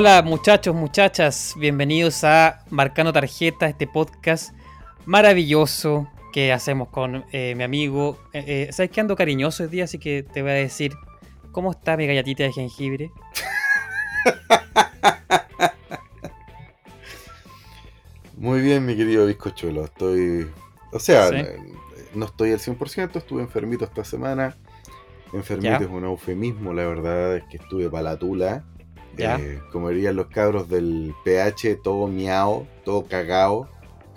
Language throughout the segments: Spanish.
Hola muchachos, muchachas, bienvenidos a Marcando Tarjeta, este podcast maravilloso que hacemos con eh, mi amigo. Eh, eh, ¿Sabes que ando cariñoso hoy día? Así que te voy a decir, ¿cómo está mi galletita de jengibre? Muy bien, mi querido bizcochuelo. Estoy. O sea, Sí. no estoy al 100%, estuve enfermito esta semana. Enfermito Ya. es un eufemismo, la verdad es que estuve para la tula. Ya. Eh, como dirían los cabros del PH, todo miau, todo cagao.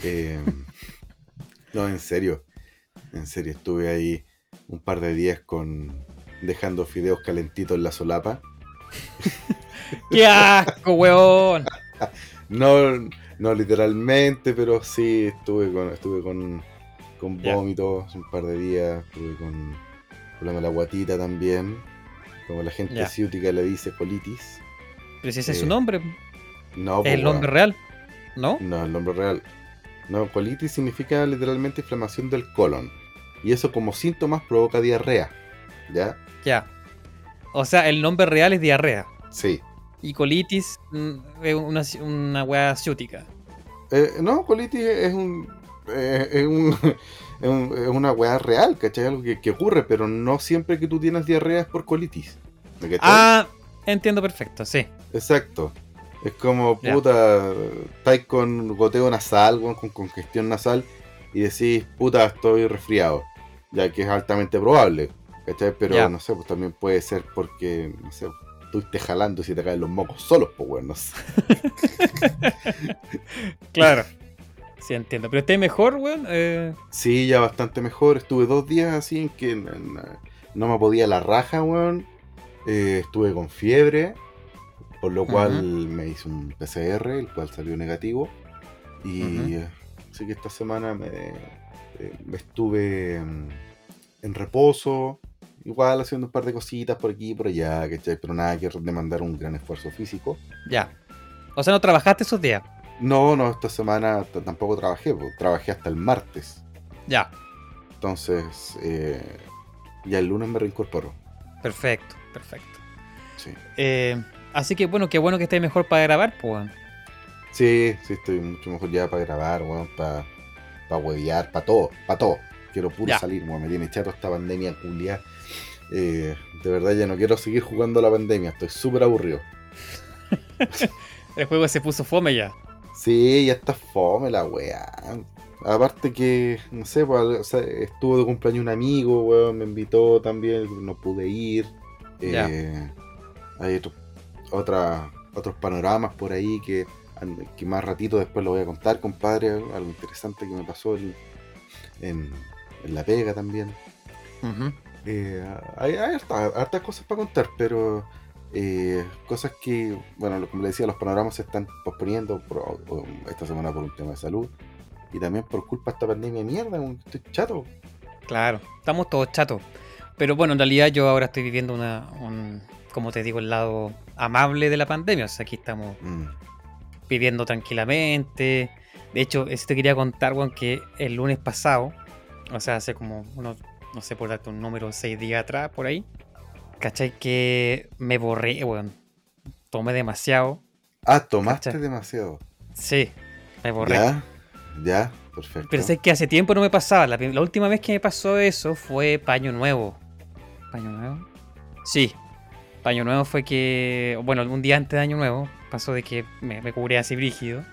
Eh, no, en serio. En serio, estuve ahí un par de días con dejando fideos calentitos en la solapa. ¡Qué asco, weón! No, no literalmente, pero sí estuve con, estuve con, con vómitos un par de días, estuve con problema de la guatita también, como la gente Ya. ciútica le dice colitis. Pero si ese es su nombre, No, es pues, el nombre real, ¿no? No, el nombre real. No, colitis significa literalmente inflamación del colon. Y eso como síntomas provoca diarrea. ¿Ya? Ya. O sea, el nombre real es diarrea. Sí. Y colitis mm, es una, una weá ciútica. Eh, no, colitis es un. eh, es, un es un- es una weá real, ¿cachai? Algo que, que ocurre, pero no siempre que tú tienes diarrea es por colitis. Ah, entiendo perfecto, sí. Exacto. Es como, puta, estáis con goteo nasal, con congestión nasal, y decís, puta, estoy resfriado. Ya que es altamente probable, ¿cachai? Pero no sé, pues también puede ser porque, no sé, estuviste jalando y se te caen los mocos solos, pues, weón, no sé. Claro. Sí, entiendo. Pero esté mejor, weón. Eh, Sí, ya bastante mejor. Estuve dos días así en que no me podía la raja, weón. Eh, estuve con fiebre, por lo cual me hice un PCR, el cual salió negativo. Y eh, así que esta semana me, eh, me estuve mm, en reposo, igual haciendo un par de cositas por aquí y por allá, ¿cachai? Pero nada que demandar un gran esfuerzo físico. ya. O sea, no trabajaste esos días. No, no, esta semana tampoco trabajé, trabajé hasta el martes. Ya. Entonces, eh, ya el lunes me reincorporo. Perfecto, perfecto. Sí. Eh, así que bueno, qué bueno que esté mejor para grabar, pues. weón. Sí, sí, estoy mucho mejor ya para grabar, weón, para pa huevear, para todo, para todo. Quiero puro Ya. salir, weón, me tiene chato esta pandemia culia. Eh, de verdad ya no quiero seguir jugando a la pandemia, estoy súper aburrido. El juego se puso fome ya. Sí, ya está fome la weá. Aparte que, no sé, pues, o sea, estuvo de cumpleaños un amigo, weón, me invitó también, no pude ir. Eh, hay otro- otra- otros panoramas por ahí que, que más ratito después lo voy a contar, compadre. Algo interesante que me pasó en, en- en la pega también. Eh, hay hay harta- hartas cosas para contar, pero eh, cosas que, bueno, como le decía, los panoramas se están posponiendo por- esta semana por un tema de salud y también por culpa de esta pandemia de mierda, estoy chato. Claro, estamos todos chatos. Pero bueno, en realidad yo ahora estoy viviendo una, un, como te digo, el lado amable de la pandemia. O sea, aquí estamos Mm, viviendo tranquilamente. De hecho, eso te quería contar, weón, que el lunes pasado, o sea, hace como unos, no sé, por darte un número, seis días atrás, por ahí, ¿cachai? Que me borré, weón. Tomé demasiado. Ah, tomaste demasiado. Sí, me borré. Ya, ya, perfecto. Pero sé que hace tiempo no me pasaba. La, la última vez que me pasó eso fue Paño Nuevo. ¿Paño Nuevo? Sí. Paño Nuevo fue que. Bueno, un día antes de Año Nuevo pasó de que me, me cubrí así brígido.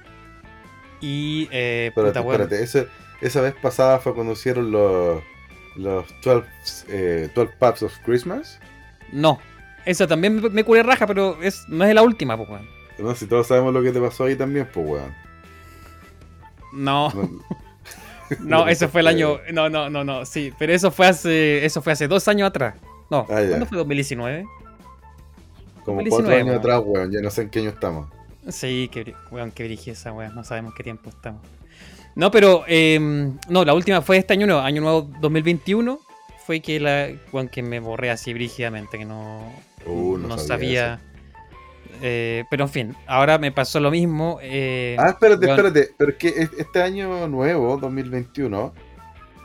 Y. Eh, Espérate, puta, espérate. Ese- esa vez pasada fue cuando hicieron los, los 12, eh, 12 Pubs of Christmas. No. Esa también me, me curé raja, pero es, no es la última, pues, weón. No, si todos sabemos lo que te pasó ahí también, pues, weón. No, No- eso fue el año. No, no, no, no. Sí, pero eso fue hace. Eso fue hace dos años atrás. No, Ah. ¿cuándo fue 2019? Como 2019, cuatro años weón. atrás, weón. Ya no sé en qué año estamos. Sí, weón, que esa weón. No sabemos qué tiempo estamos. No, pero, em, no, la última fue este año nuevo, año nuevo 2021. Fue que la, weón, que me borré así brígidamente, que no, Uh, no no sabía sabía. Eh, pero en fin, ahora me pasó lo mismo. eh, Ah, espérate, espérate. Pero es que es- este año nuevo, 2021,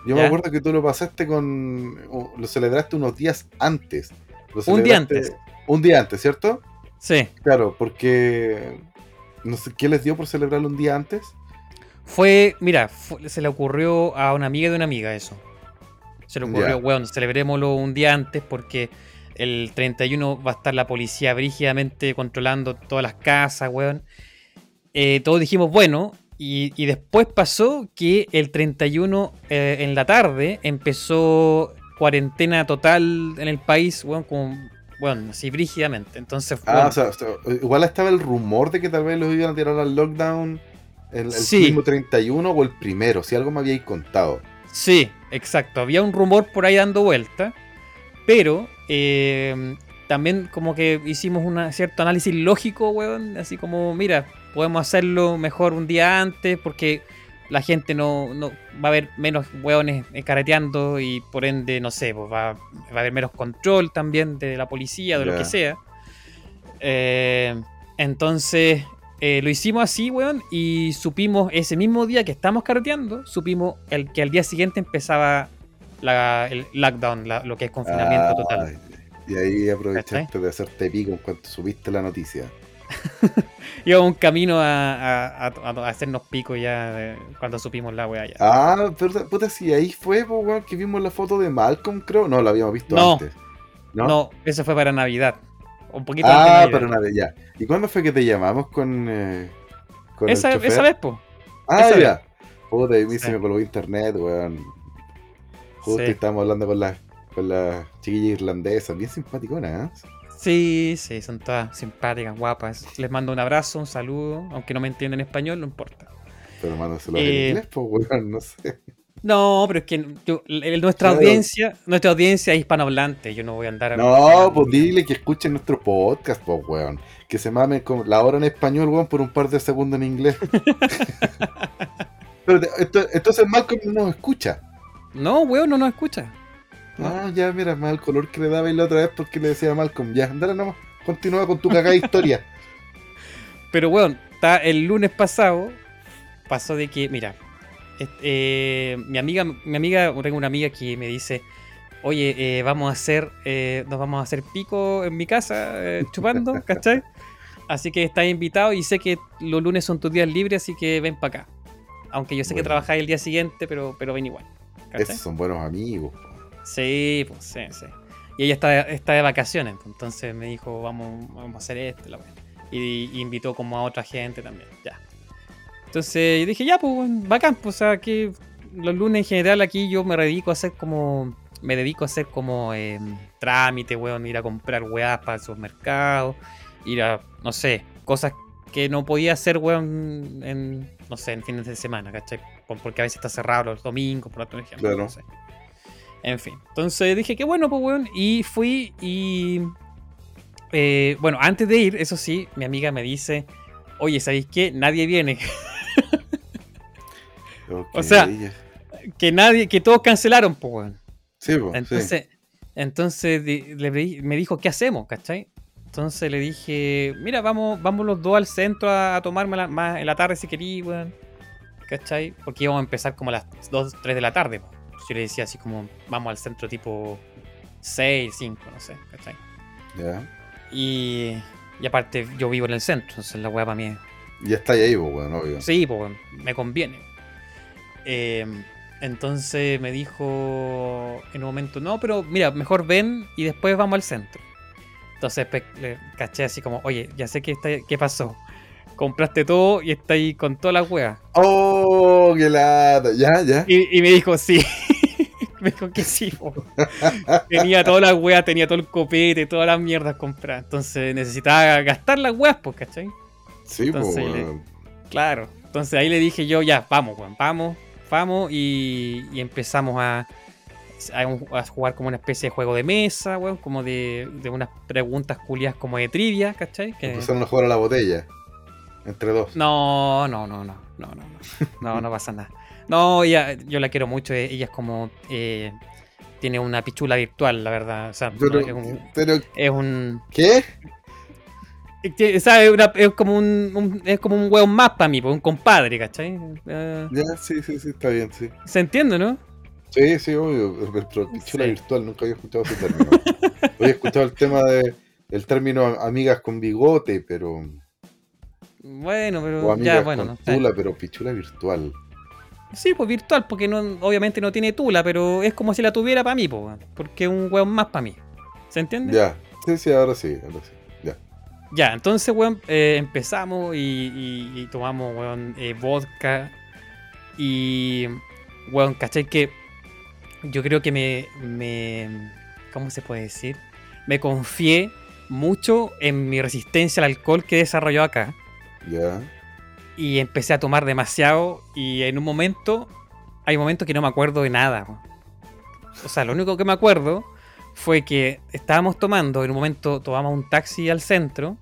yo me acuerdo que tú lo pasaste con. Lo celebraste unos días antes. Un día antes. Un día antes, ¿cierto? Sí. Claro, porque. No sé, ¿qué les dio por celebrarlo un día antes? Fue, mira, fue- se le ocurrió a una amiga de una amiga eso. Se le ocurrió, weón, celebrémoslo un día antes porque el 31 va a estar la policía brígidamente controlando todas las casas, weón. Eh, todos dijimos, bueno, y, y después pasó que el 31 eh, en la tarde empezó cuarentena total en el país, weón, como, weón, así brígidamente. Entonces, Ah, o sea, o sea, igual estaba el rumor de que tal vez los iban a tirar al lockdown el, el Sí. mismo 31 o el primero, si algo me habíais contado. Sí, exacto. Había un rumor por ahí dando vuelta, pero eh, también como que hicimos un cierto análisis lógico, weón. Así como, mira, podemos hacerlo mejor un día antes porque la gente no, no va a haber menos weones eh, carreteando y por ende, no sé, pues va, va a haber menos control también de la policía, de lo que sea. Eh, entonces, eh, lo hicimos así, weón, y supimos ese mismo día que estamos carreteando, supimos el, que al día siguiente empezaba la- el lockdown, la- lo que es confinamiento Ah, total. Y ahí aprovechaste de hacerte pico en cuanto subiste la noticia. Íbamos un camino a, a- a- a hacernos pico ya cuando supimos la weá ya. Ah, pero puta, si ahí fue, po, weón, que vimos la foto de Malcolm, creo. No, la habíamos visto No. antes. ¿No? ¿No? eso fue para Navidad. Un poquito antes de ah, pero nada, ya. ¿Y cuándo fue que te llamamos con, eh, con esa, el chofer? esa vez, po. Ah, esa ya. Puta, y mí Sí. se me colgó internet, weón. Justo Sí. estábamos hablando con la, con la chiquilla irlandesa, bien simpaticona, ¿eh? Sí, sí, son todas simpáticas, guapas. Les mando un abrazo, un saludo, aunque no me entiendan español, no importa. Pero mándaselo Eh, en inglés, pues, weón, no sé. No, pero es que yo- nuestra Claro. audiencia, nuestra audiencia es hispanohablante, yo no voy a andar No, pues dile que escuchen nuestro podcast, pues, weón. Que se mamen con la hora en español, weón, por un par de segundos en inglés. Pero entonces Malcolm no nos escucha. No, weón, no nos escucha. No. Ah, ya, mira, más el color que le daba la otra vez porque le decía a Malcolm. Ya, dale nomás, continúa con tu cagada historia. Pero weón, está el lunes pasado pasó de que, mira, est- eh, mi amiga, mi amiga, tengo una amiga que me dice, oye, eh, vamos a hacer, eh, nos vamos a hacer pico en mi casa, eh, chupando, ¿cachai? Así que estás invitado y sé que los lunes son tus días libres, así que ven para acá. Aunque yo sé que trabajáis el día siguiente, pero, pero ven igual. Esos son buenos amigos. po. Sí, pues sí, sí. Y ella está, está de vacaciones, pues, entonces me dijo, vamos, vamos a hacer esto, la y, y invitó como a otra gente también, ya. Entonces yo dije, ya, pues, bacán, pues, o sea, que los lunes en general aquí yo me dedico a hacer como, me dedico a hacer como eh, trámite, weón, ir a comprar weas para el supermercado, ir a, no sé, cosas que no podía hacer, weón, en, no sé, en fines de semana, ¿cachai? Por- Porque a veces está cerrado los domingos, por otro ejemplo, Claro. no sé. En fin. Entonces dije que bueno, pues weón. Y fui y. eh, bueno, antes de ir, eso sí, mi amiga me dice: Oye, ¿sabéis qué? Nadie viene. Ok, O sea, que nadie, que todos cancelaron, pues weón. sí, sí. Entonces, entonces di- le di- me dijo, ¿qué hacemos? ¿Cachai? Entonces le dije, mira, vamos, vamos los dos al centro a, a tomarme más en la tarde si querí, weón. ¿Cachai? Porque íbamos a empezar como a las 2, 3 de la tarde. po. Yo le decía así como, vamos al centro tipo 6, 5, no sé, ¿cachai? Ya. Y, y aparte yo vivo en el centro, entonces la weá para mí es Ya está ahí, po, weón, obvio. Sí, pues me conviene. Eh, entonces me dijo en un momento, no, pero mira, mejor ven y después vamos al centro. Entonces le caché así como, oye, ya sé que está, qué pasó. Compraste todo y está ahí con todas las weas. ¡Oh, qué lata! Ya, ya. Y, y me dijo, sí. me dijo que sí, po. Tenía todas las weas, tenía todo el copete, todas las mierdas compradas. Entonces necesitaba gastar las weas, pues, ¿cachai? Sí, weón. Claro. Entonces ahí le dije yo, ya, vamos, weón, vamos, vamos. Y, y empezamos a, a, un- a jugar como una especie de juego de mesa, weón, como de, de unas preguntas culias como de trivia, ¿cachai? Que- Empezaron a jugar a la botella. Entre dos. No, no, no, no, no, no, no, no, pasa nada. No, ella, yo la quiero mucho, eh, ella es como... Eh, tiene una pichula virtual, la verdad. O sea, pero, es, un, ¿Qué? Es, es como un, un, es como un weón más para mí, pues, un compadre, ¿cachai? Ya, sí, sí, sí, está bien, sí. Se entiende, ¿no? Sí, sí, obvio, pero pichula virtual, nunca había escuchado ese término. había escuchado el tema de el término amigas con bigote, pero bueno, O pero amigas ya, bueno, con no tula, pero pichula virtual. Sí, pues virtual, porque no, obviamente no tiene tula, pero es como si la tuviera para mí, weón, porque es un weón más para mí. ¿Se entiende? Ya. Sí, sí, ahora sí, ahora sí. Ya. Ya, entonces, weón, eh, empezamos y, y- y tomamos, weón, eh, vodka. Y, weón, ¿cachai? Que yo creo que me, me. ¿Cómo se puede decir? Me confié mucho en mi resistencia al alcohol que he desarrollado acá. Ya. Y empecé a tomar demasiado. Y en un momento, hay momentos que no me acuerdo de nada. O sea, lo único que me acuerdo fue que estábamos tomando, en un momento tomamos un taxi al centro.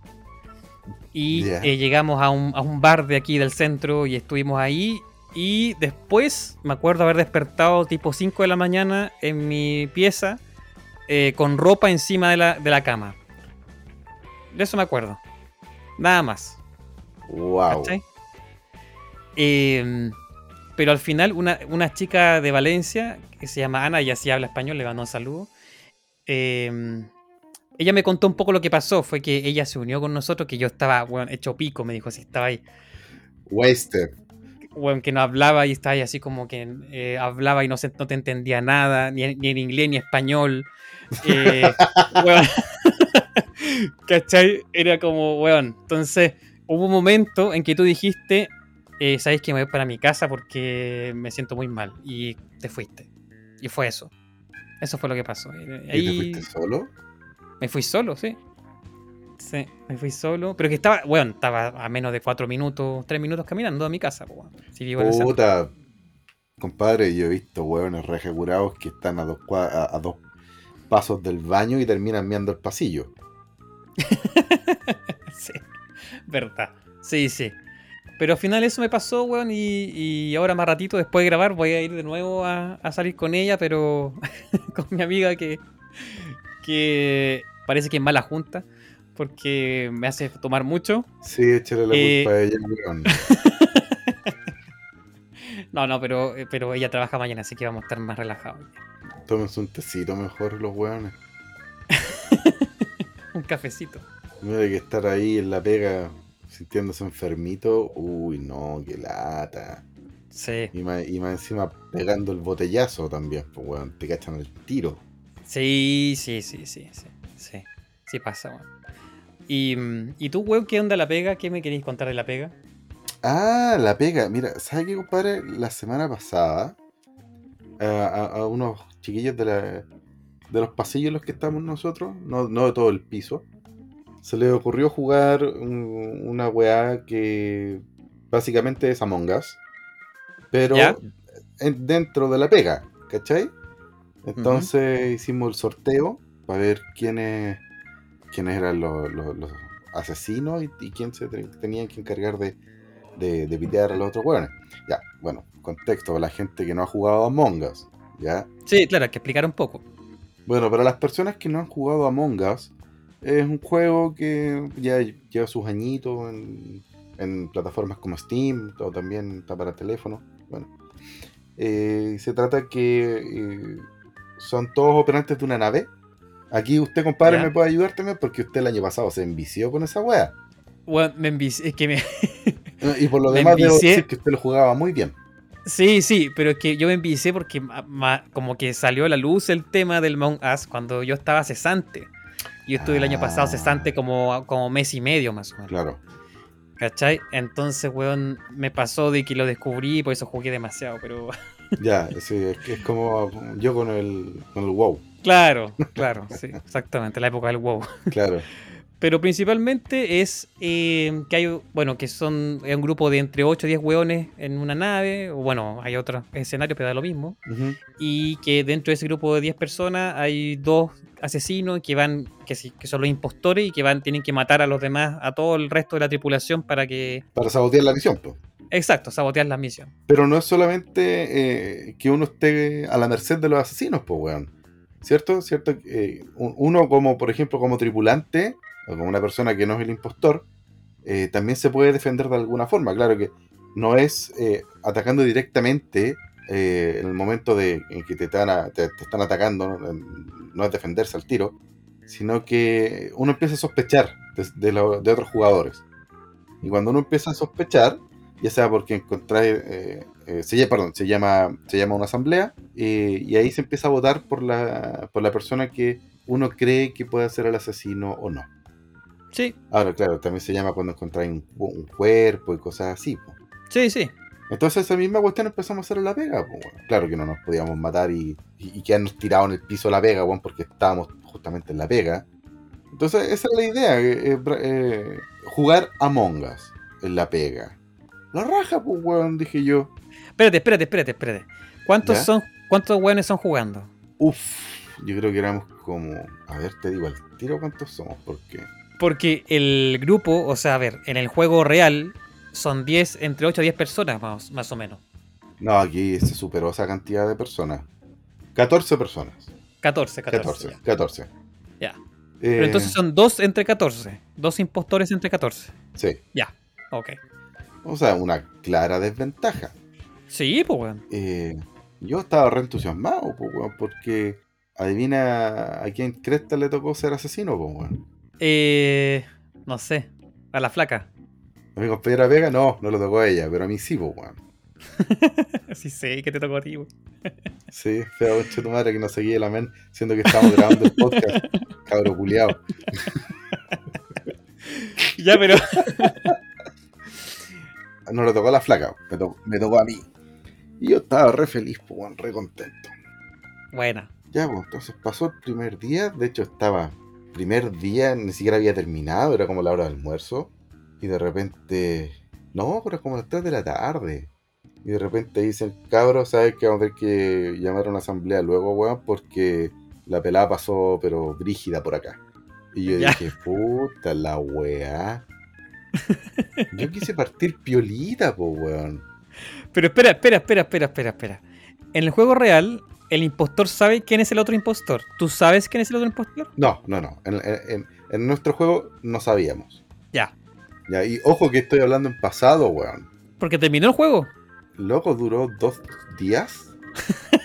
Y eh, llegamos a un, a un bar de aquí del centro y estuvimos ahí. Y después me acuerdo haber despertado tipo 5 de la mañana en mi pieza eh, con ropa encima de la, de la cama. De eso me acuerdo. Nada más. Wow. Eh, pero al final, una, una chica de Valencia, que se llama Ana, ella sí habla español, le mando un saludo. eh, ella me contó un poco lo que pasó. Fue que ella se unió con nosotros, que yo estaba, weón, hecho pico, me dijo, si estaba ahí, Wasted. weón, que no hablaba y estaba ahí así como que eh, hablaba y no, se, no te entendía nada, ni, en- ni en inglés ni español. Eh, weón. ¿Cachai? Era como, weón. Entonces, hubo un momento en que tú dijiste, eh, sabes que me voy para mi casa porque me siento muy mal. Y te fuiste. Y fue eso. Eso fue lo que pasó. Y ¿Y te fuiste solo? me fui solo, sí. Sí, me fui solo. Pero que estaba, weón, estaba a menos de cuatro minutos, tres minutos caminando a mi casa, po. Si vivo en. Puta. Compadre, yo he visto hueones regulados que están a dos, a, a dos pasos del baño y terminan meando el pasillo. Sí, verdad. Sí, sí. Pero al final eso me pasó, weón, y, y ahora más ratito después de grabar voy a ir de nuevo a, a salir con ella, pero con mi amiga que, que parece que es mala junta, porque me hace tomar mucho. Sí, échale la Eh, culpa a ella, weón. No, no, pero, pero ella trabaja mañana, así que vamos a estar más relajados. Tómense un tecito mejor los hueones. Un cafecito. Mira que estar ahí en la pega sintiéndose enfermito. Uy, no, qué lata. Sí, Y más, y más encima pegando el botellazo también, pues weón, te cachan el tiro. sí, sí, sí, sí, sí, sí, sí pasa, weón. Y, mm, ¿Y tú, weón, qué onda la pega? ¿Qué me queréis contar de la pega? Ah, la pega. Mira, ¿sabes qué, compadre? La semana pasada, a, a- a unos chiquillos de, la, de los pasillos en los que estamos nosotros, no, no de todo el piso, se les ocurrió jugar un- una weá que básicamente es Among Us, pero dentro de la pega, ¿cachai? Entonces hicimos el sorteo para ver quiénes, quiénes eran los, los- los asesinos y, y quién se te- tenían que encargar de, de, de pitear a los otros hueones. Ya, bueno, contexto para la gente que no ha jugado a Among Us, ¿ya? Sí, claro, hay que explicar un poco. Bueno, para las personas que no han jugado a Among Us, es un juego que ya lleva sus añitos en, en plataformas como Steam, o también está para teléfono. Bueno, Eh, se trata que eh, son todos operantes de una nave. Aquí usted, compadre, me puede ayudar también porque usted el año pasado se envició con esa wea. Weón, me envici- es que me... Eh, Y por lo demás, debo envicié. decir que usted lo jugaba muy bien. Sí, sí, pero es que yo me envicié porque ma- ma- como que salió a la luz el tema del Mount Us cuando yo estaba cesante. Yo estuve el año pasado cesante como, como mes y medio más o menos. Claro. ¿Cachai? Entonces, weón, me pasó de que lo descubrí y por eso jugué demasiado, pero... Ya, sí, es, que es como yo con el, con el WoW. Claro, claro, sí, exactamente, la época del WoW. Claro. Pero principalmente es eh, que hay, bueno, que son es un grupo de entre 8 o 10 hueones en una nave, o bueno, hay otros escenarios, pero da lo mismo. Y que dentro de ese grupo de 10 personas hay dos asesinos que van, que, que son los impostores y que van, tienen que matar a los demás, a todo el resto de la tripulación para que, Para sabotear la misión, pues. exacto, sabotear la misión. Pero no es solamente eh, que uno esté a la merced de los asesinos, pues, weón. ¿Cierto? ¿Cierto? Eh, un- uno como, por ejemplo, como tripulante, una persona que no es el impostor, eh, también se puede defender de alguna forma. Claro que no es eh, atacando directamente eh, en el momento de, en que te están, atacando, ¿no? Es defenderse al tiro, sino que uno empieza a sospechar de, otros jugadores. Y cuando uno empieza a sospechar, ya sea porque se, llama, se llama, una asamblea, y ahí se empieza a votar por la, por la persona que uno cree que puede ser el asesino o no. Sí, Ahora, claro, también se llama cuando encontráis un, cu- un cuerpo y cosas así. po. sí, sí. Entonces esa misma cuestión empezamos a hacer en la pega. pues, weón. Claro que no nos podíamos matar y, y, y quedarnos tirados en el piso de la pega, weón, porque estábamos justamente en la pega. Entonces esa es la idea, eh, eh, eh, jugar Among Us en la pega. La raja, pues, weón, dije yo. Espérate, espérate, espérate, espérate. ¿Cuántos ¿Ya? son, cuántos weones son jugando? Uf, yo creo que éramos como... A ver, te digo al tiro cuántos somos, porque... Porque el grupo, o sea, a ver, en el juego real son 10, entre 8 a 10 personas más, más o menos. No, aquí se superó esa cantidad de personas. 14 personas. 14, 14. 14, ya. 14. Ya. Eh, Pero entonces son 2 entre 14. Dos impostores entre 14. Sí. Ok. O sea, una clara desventaja. Sí, pues weón. Eh, yo estaba re entusiasmado, po, weón, porque adivina a quién cresta le tocó ser asesino, po, weón. Eh, no sé. A la flaca. A mi compañera Vega no, no le tocó a ella, pero a mí sí, po, weón. Sí sé que te tocó a ti, weón. Sí, feo conche tu madre que no seguía la men, siendo que estábamos grabando el podcast. Cabro culiao. Ya, pero. No le tocó a la flaca, me, to- me tocó a mí. Y yo estaba re feliz, po, weón, re contento. Buena. Ya, pues, entonces pasó el primer día. De hecho, estaba. Primer día, ni siquiera había terminado, era como la hora del almuerzo. Y de repente. No, pero como las 3 de la tarde. Y de repente dicen, cabros, ¿sabes que vamos a tener que llamar a una asamblea luego, weón? Porque la pelada pasó, pero brígida por acá. Y yo Ya. dije, puta la weá. Yo quise partir piolita, po, weón. Pero espera, espera, espera, espera, espera, espera. En el juego real, el impostor sabe quién es el otro impostor. ¿Tú sabes quién es el otro impostor? No, no, no. En, en- en- en nuestro juego no sabíamos. Ya. Ya, y ojo que estoy hablando en pasado, weón. Porque terminó el juego. Loco, duró dos días.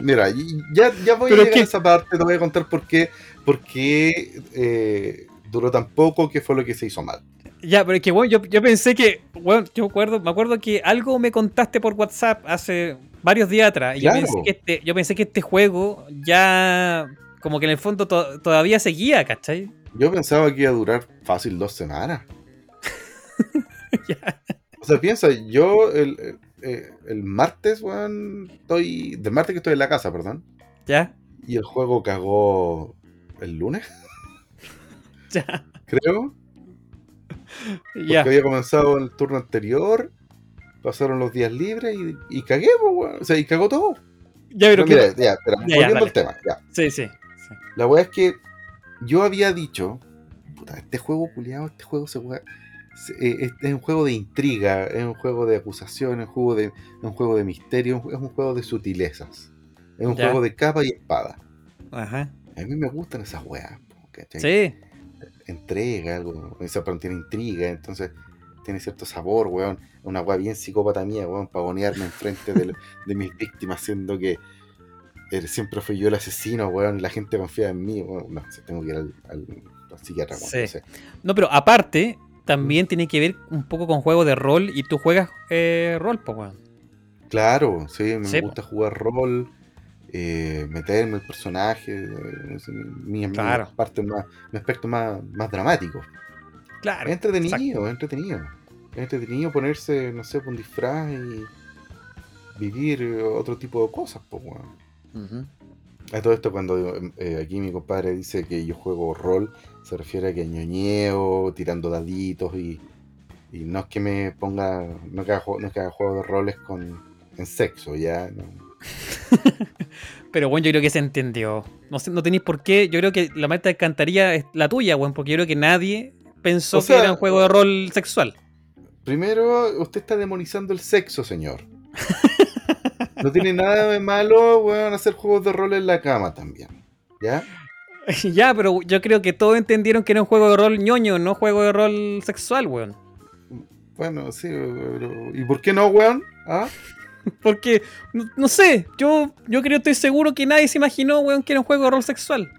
Mira, ya, ya voy a llegar ¿qué? a esa parte, te voy a contar por qué, por qué eh, duró tan poco, qué fue lo que se hizo mal. Ya, pero es que, bueno, yo, yo pensé que, bueno, yo acuerdo, me acuerdo que algo me contaste por WhatsApp hace varios días atrás. Y Claro. yo, pensé que este, yo pensé que este juego ya, como que en el fondo to- todavía seguía, ¿cachai? Yo pensaba que iba a durar fácil dos semanas. O sea, piensa, yo el, el- eh, el martes, weón, estoy. Del martes que estoy en la casa, perdón. ¿Ya? Y el juego cagó el lunes, Ya. creo. Porque Ya. había comenzado el turno anterior, pasaron los días libres y, y cagué, pues. O sea, y cagó todo. Ya, pero que- mira, ya, pero Ya, ya, volviendo dale. al tema, ya. Sí, sí. sí. La weá es que yo había dicho, puta, este juego culiado, este juego se juega. eh, es, es un juego de intriga, es un juego de acusación, es un juego de, un juego de misterio, es un juego de sutilezas. Es un Ya. juego de capa y espada. Ajá. A mí me gustan esas weas, ¿cachai? Sí. entrega, algo, esa tiene intriga, entonces tiene cierto sabor, weón. Una weá bien psicópata mía, weón, pavonearme enfrente de, de mis víctimas, siendo que eh, siempre fui yo el asesino, weón, la gente confía en mí, weón. No, sé, tengo que ir al, al- al psiquiatra, weón, Sí. no sé. No, pero aparte, también tiene que ver un poco con juego de rol y tú juegas eh, rol, pues, weón. Claro, sí, me Sí, gusta jugar rol, eh, meterme el personaje, eh, mi, mi, mi Claro. parte más, mi aspecto más, más dramático. Claro. Es entretenido, es entretenido. Es entretenido ponerse, no sé, un disfraz y vivir otro tipo de cosas, pues, weón. Ujú. A todo esto, cuando eh, aquí mi compadre dice que yo juego rol, se refiere a que ñoñeo, tirando daditos y, y no es que me ponga, no es que haga, jue- no es que haga juegos de roles con en sexo, ya. No. Pero bueno, yo creo que se entendió. No, sé, no tenéis por qué. Yo creo que la meta de cantaría es la tuya, weón, porque yo creo que nadie pensó O sea- que era un juego de rol sexual. Primero, usted está demonizando el sexo, señor. No tiene nada de malo, weón, hacer juegos de rol en la cama también. ¿Ya? ya, pero yo creo que todos entendieron que era un juego de rol ñoño, no juego de rol sexual, weón. Bueno, sí, pero... ¿Y por qué no, weón? ¿Ah? Porque, no, no sé, yo, yo creo, estoy seguro que nadie se imaginó, weón, que era un juego de rol sexual.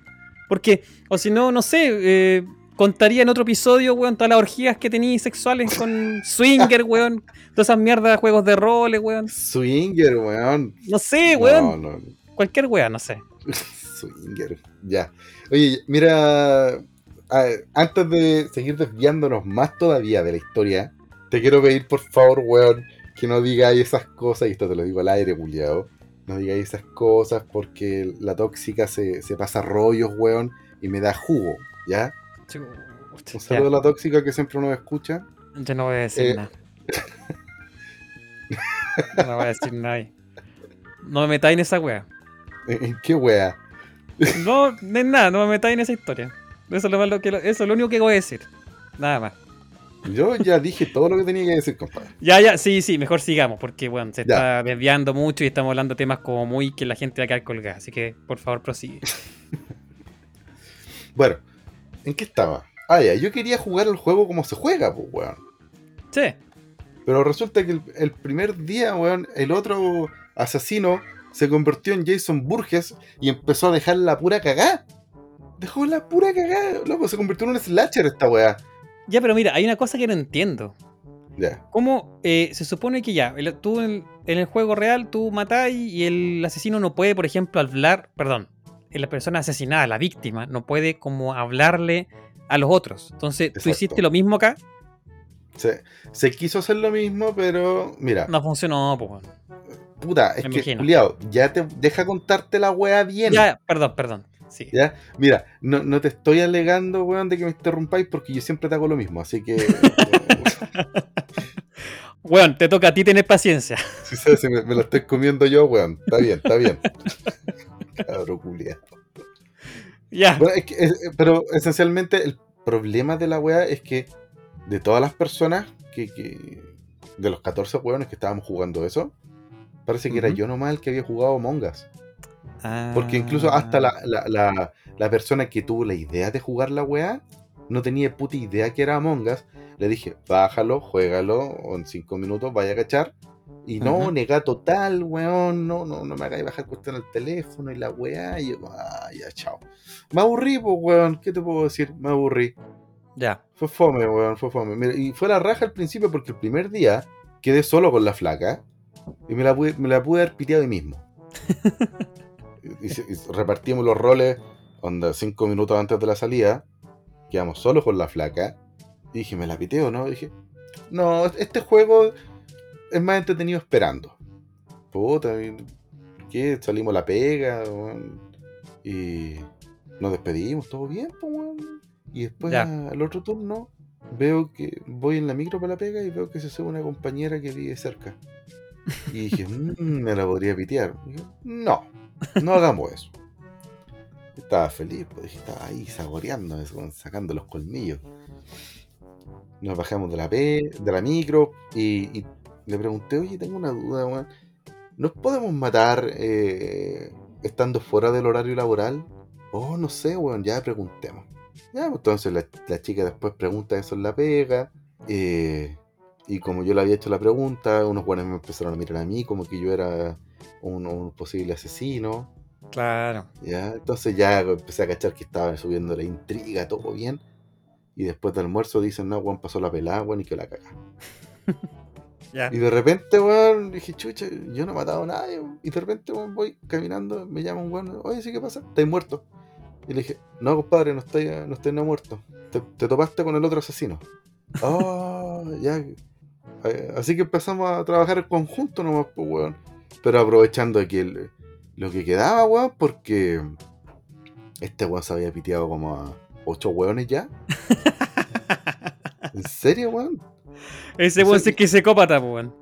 Porque, o si no, no sé, eh, contaría en otro episodio, weón, todas las orgías que tenía sexuales con Swinger, weón. Todas esas mierdas de juegos de roles, weón. Swinger, weón. No sé, weón. No, no. Cualquier weón, no sé. Swinger, ya. Oye, mira, a- antes de seguir desviándonos más todavía de la historia, te quiero pedir por favor, weón, que no digáis esas cosas, y esto te lo digo al aire, culiao. No digáis esas cosas porque la tóxica se, se pasa rollos, weón, y me da jugo, ¿ya? Un saludo a la tóxica que siempre nos escucha. Yo no voy a decir Eh. nada. no voy a decir nada. No me metáis en esa wea. ¿En, qué wea? No, no es nada, no me metáis en esa historia. Eso es lo, malo que, eso es lo único que voy a decir. Nada más. Yo ya dije todo lo que tenía que decir, compadre. Ya, ya, sí, sí, mejor sigamos, porque bueno, se Ya. está desviando mucho y estamos hablando de temas como muy que la gente va a quedar colgada. Así que, por favor, prosigue. Bueno, ¿en qué estaba? Ah, ya, yo quería jugar el juego como se juega, pues, weón. Sí, Pero resulta que el, el primer día, weón, el otro asesino se convirtió en Jason Burgess y empezó a dejar la pura cagá. Dejó la pura cagá, loco, se convirtió en un slasher esta weá. ya, pero mira, hay una cosa que no entiendo. Ya, ¿Cómo eh, se supone que ya, el- tú en, en el juego real tú matás y el asesino no puede, por ejemplo, hablar, perdón, la persona asesinada, la víctima, no puede como hablarle a los otros. Entonces, ¿tú hiciste lo mismo acá? se, se quiso hacer lo mismo, pero mira, No funcionó, pues. puta, es me que, culiao, ya te deja contarte la weá bien. Ya, perdón, perdón. Sí. ¿Ya? Mira, no, no te estoy alegando, weón, de que me interrumpáis porque yo siempre te hago lo mismo, así que... Bueno, te toca a ti tener paciencia. Si sabes, me, me lo estoy comiendo yo, weón. Está bien, está bien. Cabro culiao. Ya. Bueno, es que, es- eh, pero esencialmente el problema de la weá es que de todas las personas que, que- de los 14 weones que estábamos jugando eso, parece que era yo nomás el que había jugado Among Us. Porque Ah. incluso hasta la, la, la- la persona que tuvo la idea de jugar la weá no tenía puta idea que era Among Us. Le dije, bájalo, juégalo, en 5 minutos vaya a cachar. Y no, Ujú. nega total, weón, no, no, no me hagáis bajar cuestión al teléfono y la weá. Y yo, ah, ya, chao. Me aburrí, pues, weón, ¿qué te puedo decir? Me aburrí. Ya. Fue fome, weón, fue fome. Mira, y fue la raja al principio porque el primer día quedé solo con la flaca y me la pude, me la pude haber piteado ahí mismo. y, se- y repartimos los roles, onda, cinco minutos antes de la salida, quedamos solos con la flaca. Y dije, ¿me la piteo no? Y dije, no, este juego es más entretenido esperando. Puta, ¿qué? Salimos la pega, weón, y nos despedimos, todo bien, weón. Y después Ya. al otro turno veo que voy en la micro para la pega y veo que se sube una compañera que vive cerca. Y dije, "Mm, me la podría pitear. No, no hagamos eso. Estaba feliz, dije, estaba ahí saboreando, sacando los colmillos. Nos bajamos de la P, de la micro y, le pregunté, oye, tengo una duda, weón. ¿Nos podemos matar eh, estando fuera del horario laboral? Oh, no sé, weón, ya preguntemos. Pues, entonces la, chica después pregunta eso en la pega. eh, y como yo le había hecho la pregunta, unos buenos me empezaron a mirar a mí como que yo era un posible asesino. Claro. ¿ya? Entonces ya empecé a cachar que estaba subiendo la intriga, todo bien. Y después del almuerzo dicen, no, Juan pasó la pelada, weón, y que la caga. Ya. Y de repente, weón, dije, chucha, yo no he matado a nadie. weón. Y de repente, weón, voy caminando, me llama un weón, oye, ¿sí qué pasa? ¿Estáis muerto? Y le dije, no, compadre, no estoy, no estoy no muerto. Te, te topaste con el otro asesino. Ah, ya. Eh, Así que empezamos a trabajar en conjunto nomás, pues, weón. Pero aprovechando que el- lo que quedaba, weón, porque este weón se había piteado como a ocho weones ya. ¿En serio, weón? Ese weón sí que es psicópata, weón.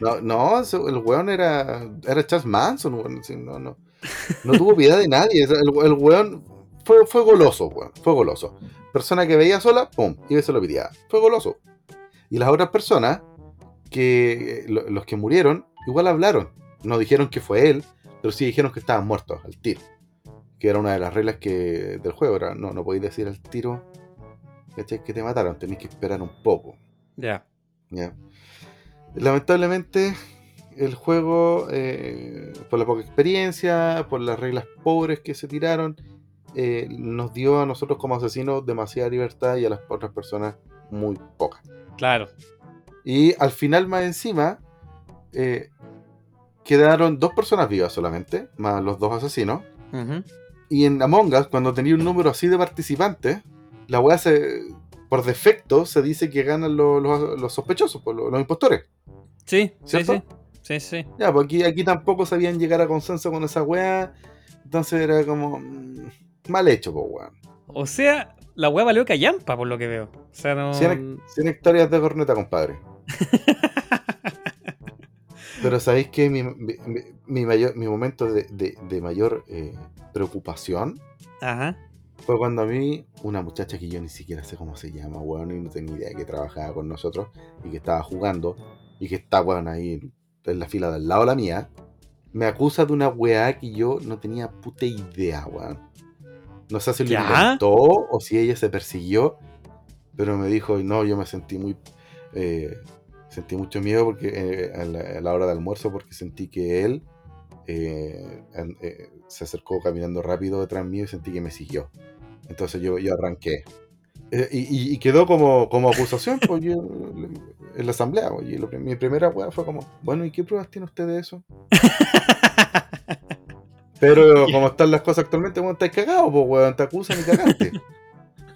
No, no, el weón era, era Charles Manson, weón. no, no. No tuvo piedad de nadie. El, el weón fue, fue goloso, weón. Fue goloso. Persona que veía sola, pum, y se lo piteaba. Fue goloso. Y las otras personas, que lo- los que murieron, igual hablaron. No dijeron que fue él, pero sí dijeron que estaban muertos al tiro. Que era una de las reglas que, del juego. Era, no, no podéis decir al tiro ¿cachai? que te mataron. Tenéis que esperar un poco. Ya. Ya. Lamentablemente, el juego, eh, por la poca experiencia, por las reglas pobres que se tiraron, eh, nos dio a nosotros como asesinos demasiada libertad y a las otras personas muy poca. Claro. Y al final, más encima, eh, quedaron dos personas vivas solamente, más los dos asesinos. Y en Among Us, cuando tenía un número así de participantes, la weá se. Por defecto se dice que ganan los, los- los sospechosos, pues, los, los impostores. Sí, sí, ¿Cierto? sí. Sí, sí. Ya, pues aquí, aquí tampoco sabían llegar a consenso con esa weá. Entonces era como. mm, mal hecho, pues weón. O sea, la weá valió callampa, por lo que veo. O sea, no. 100, 100 hectáreas de corneta, compadre. Pero sabéis que mi, mi, mayor, mi momento de, de- de mayor eh, preocupación Ajá. fue cuando a mí, una muchacha que yo ni siquiera sé cómo se llama, weón, y no tenía idea que trabajaba con nosotros y que estaba jugando y que está, weón, ahí en la fila del lado de la mía, me acusa de una weá que yo no tenía puta idea, weón. No sé si lo inventó o si ella se persiguió, pero me dijo, no, yo me sentí muy... eh, sentí mucho miedo porque eh, a, la, a la hora del almuerzo porque sentí que él eh, eh, se acercó caminando rápido detrás mío y sentí que me siguió. Entonces yo, yo arranqué. Eh, y, y- quedó como, como acusación pues, yo, en la asamblea. pues, y lo prim- mi primera weá fue como, bueno, ¿y qué pruebas tiene usted de eso? Pero como están las cosas actualmente, weón, estáis cagados, pues, weón, te acusan y cagaste.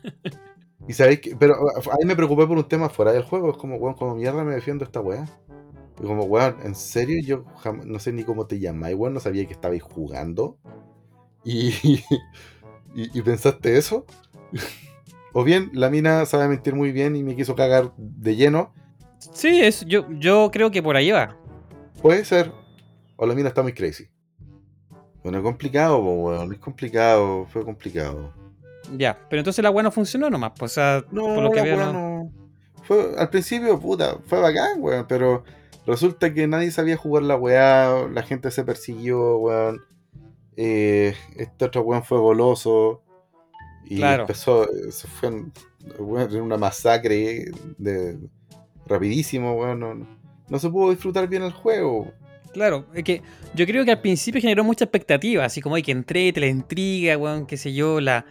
Y sabéis que, pero ahí me preocupé por un tema fuera del juego, es como, weón, como mierda me defiendo esta weá. Y como, weón, en serio, yo no sé ni cómo te llamáis, weón, no sabía que estabais jugando. Y, y, y pensaste eso. o bien, la mina sabe mentir muy bien y me quiso cagar de lleno. Sí, es, yo, yo creo que por ahí va. Puede ser. O la mina está muy crazy. Bueno, es complicado, weón, es complicado, fue complicado. Ya, pero entonces la weá no funcionó nomás. Pues, o sea, No, por lo que veo, no. no. Fue, al principio, puta, fue bacán, weón, pero resulta que nadie sabía jugar la weá, la gente se persiguió, weón. Eh, este otro weón fue goloso. Y Claro. empezó, se fue en, weón, en una masacre de rapidísimo, weón. No, no- no se pudo disfrutar bien el juego. Claro, es que yo creo que al principio generó mucha expectativa, así como hay que entrete, la intriga, weón, qué sé yo, la,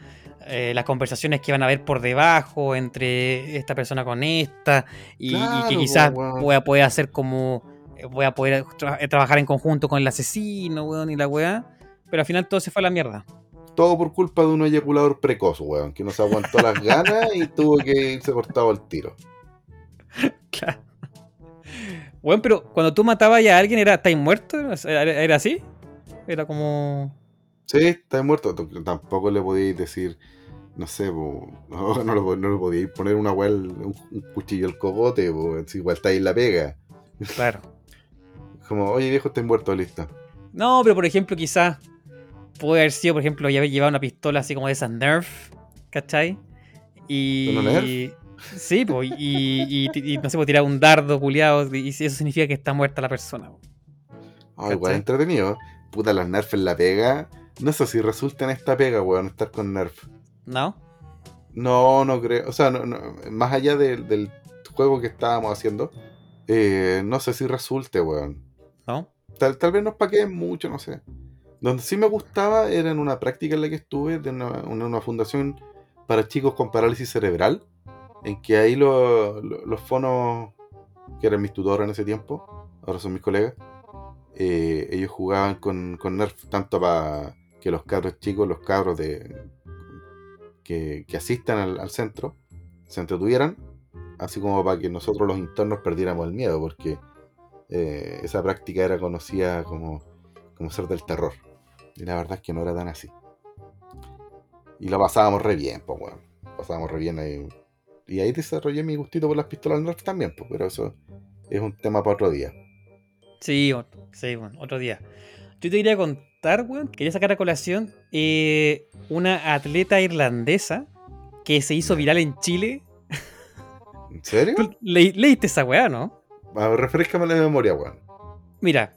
eh, las conversaciones que van a haber por debajo entre esta persona con esta, y, que quizás weón. pueda poder hacer como, eh, voy a poder tra- eh, trabajar en conjunto con el asesino, weón, y la weá, pero al final todo se fue a la mierda. Todo por culpa de un eyaculador precoz, weón, que no se aguantó las ganas y tuvo que irse cortado el tiro. Claro. Weón, pero cuando tú matabas ya a alguien, ¿era estáis muerto? ¿Era, era así? Era como... Sí, está muerto. Tampoco le podíais decir, no sé, po, no, no, lo, no le podíais poner una weá, al- un, un cuchillo al cogote, po, si igual estáis en la pega. Claro. Como, oye viejo, estáis muerto, listo. No, pero por ejemplo, quizás puede haber sido, por ejemplo, ya llevado una pistola así como de esas Nerf, ¿cachai? Y. ¿Una Nerf? Sí, pues, y, y- y no sé, pues tirar un dardo culiado, y eso significa que está muerta la persona. po. Igual ¿Cachai? entretenido. Puta, las Nerf en la pega. No sé si resulta en esta pega, weón, estar con Nerf. ¿No? No, no creo. O sea, no- no, más allá del- del juego que estábamos haciendo, eh, no sé si resulte, weón. ¿No? Tal, tal vez nos paqueen mucho, no sé. Donde sí me gustaba era en una práctica en la que estuve de una, una- una fundación para chicos con parálisis cerebral, en que ahí lo- lo- los fonos, que eran mis tutores en ese tiempo, ahora son mis colegas, eh, ellos jugaban con, con Nerf tanto para que los cabros chicos, los cabros de que, asistan al, al centro, se entretuvieran, así como para que nosotros los internos perdiéramos el miedo, porque eh, esa práctica era conocida como, como ser del terror. Y la verdad es que no era tan así. Y lo pasábamos re bien, pues, weón. Pasábamos re bien ahí. Y ahí desarrollé mi gustito por las pistolas Nerf también, pues, pero eso es un tema para otro día. Sí, sí, bueno, otro día. Yo te quería contar, weón, quería sacar a colación eh, una atleta irlandesa que se hizo viral en Chile. ¿En serio? ¿Tú le- leíste esa weá, no? Refrescame la memoria, weón. Mira,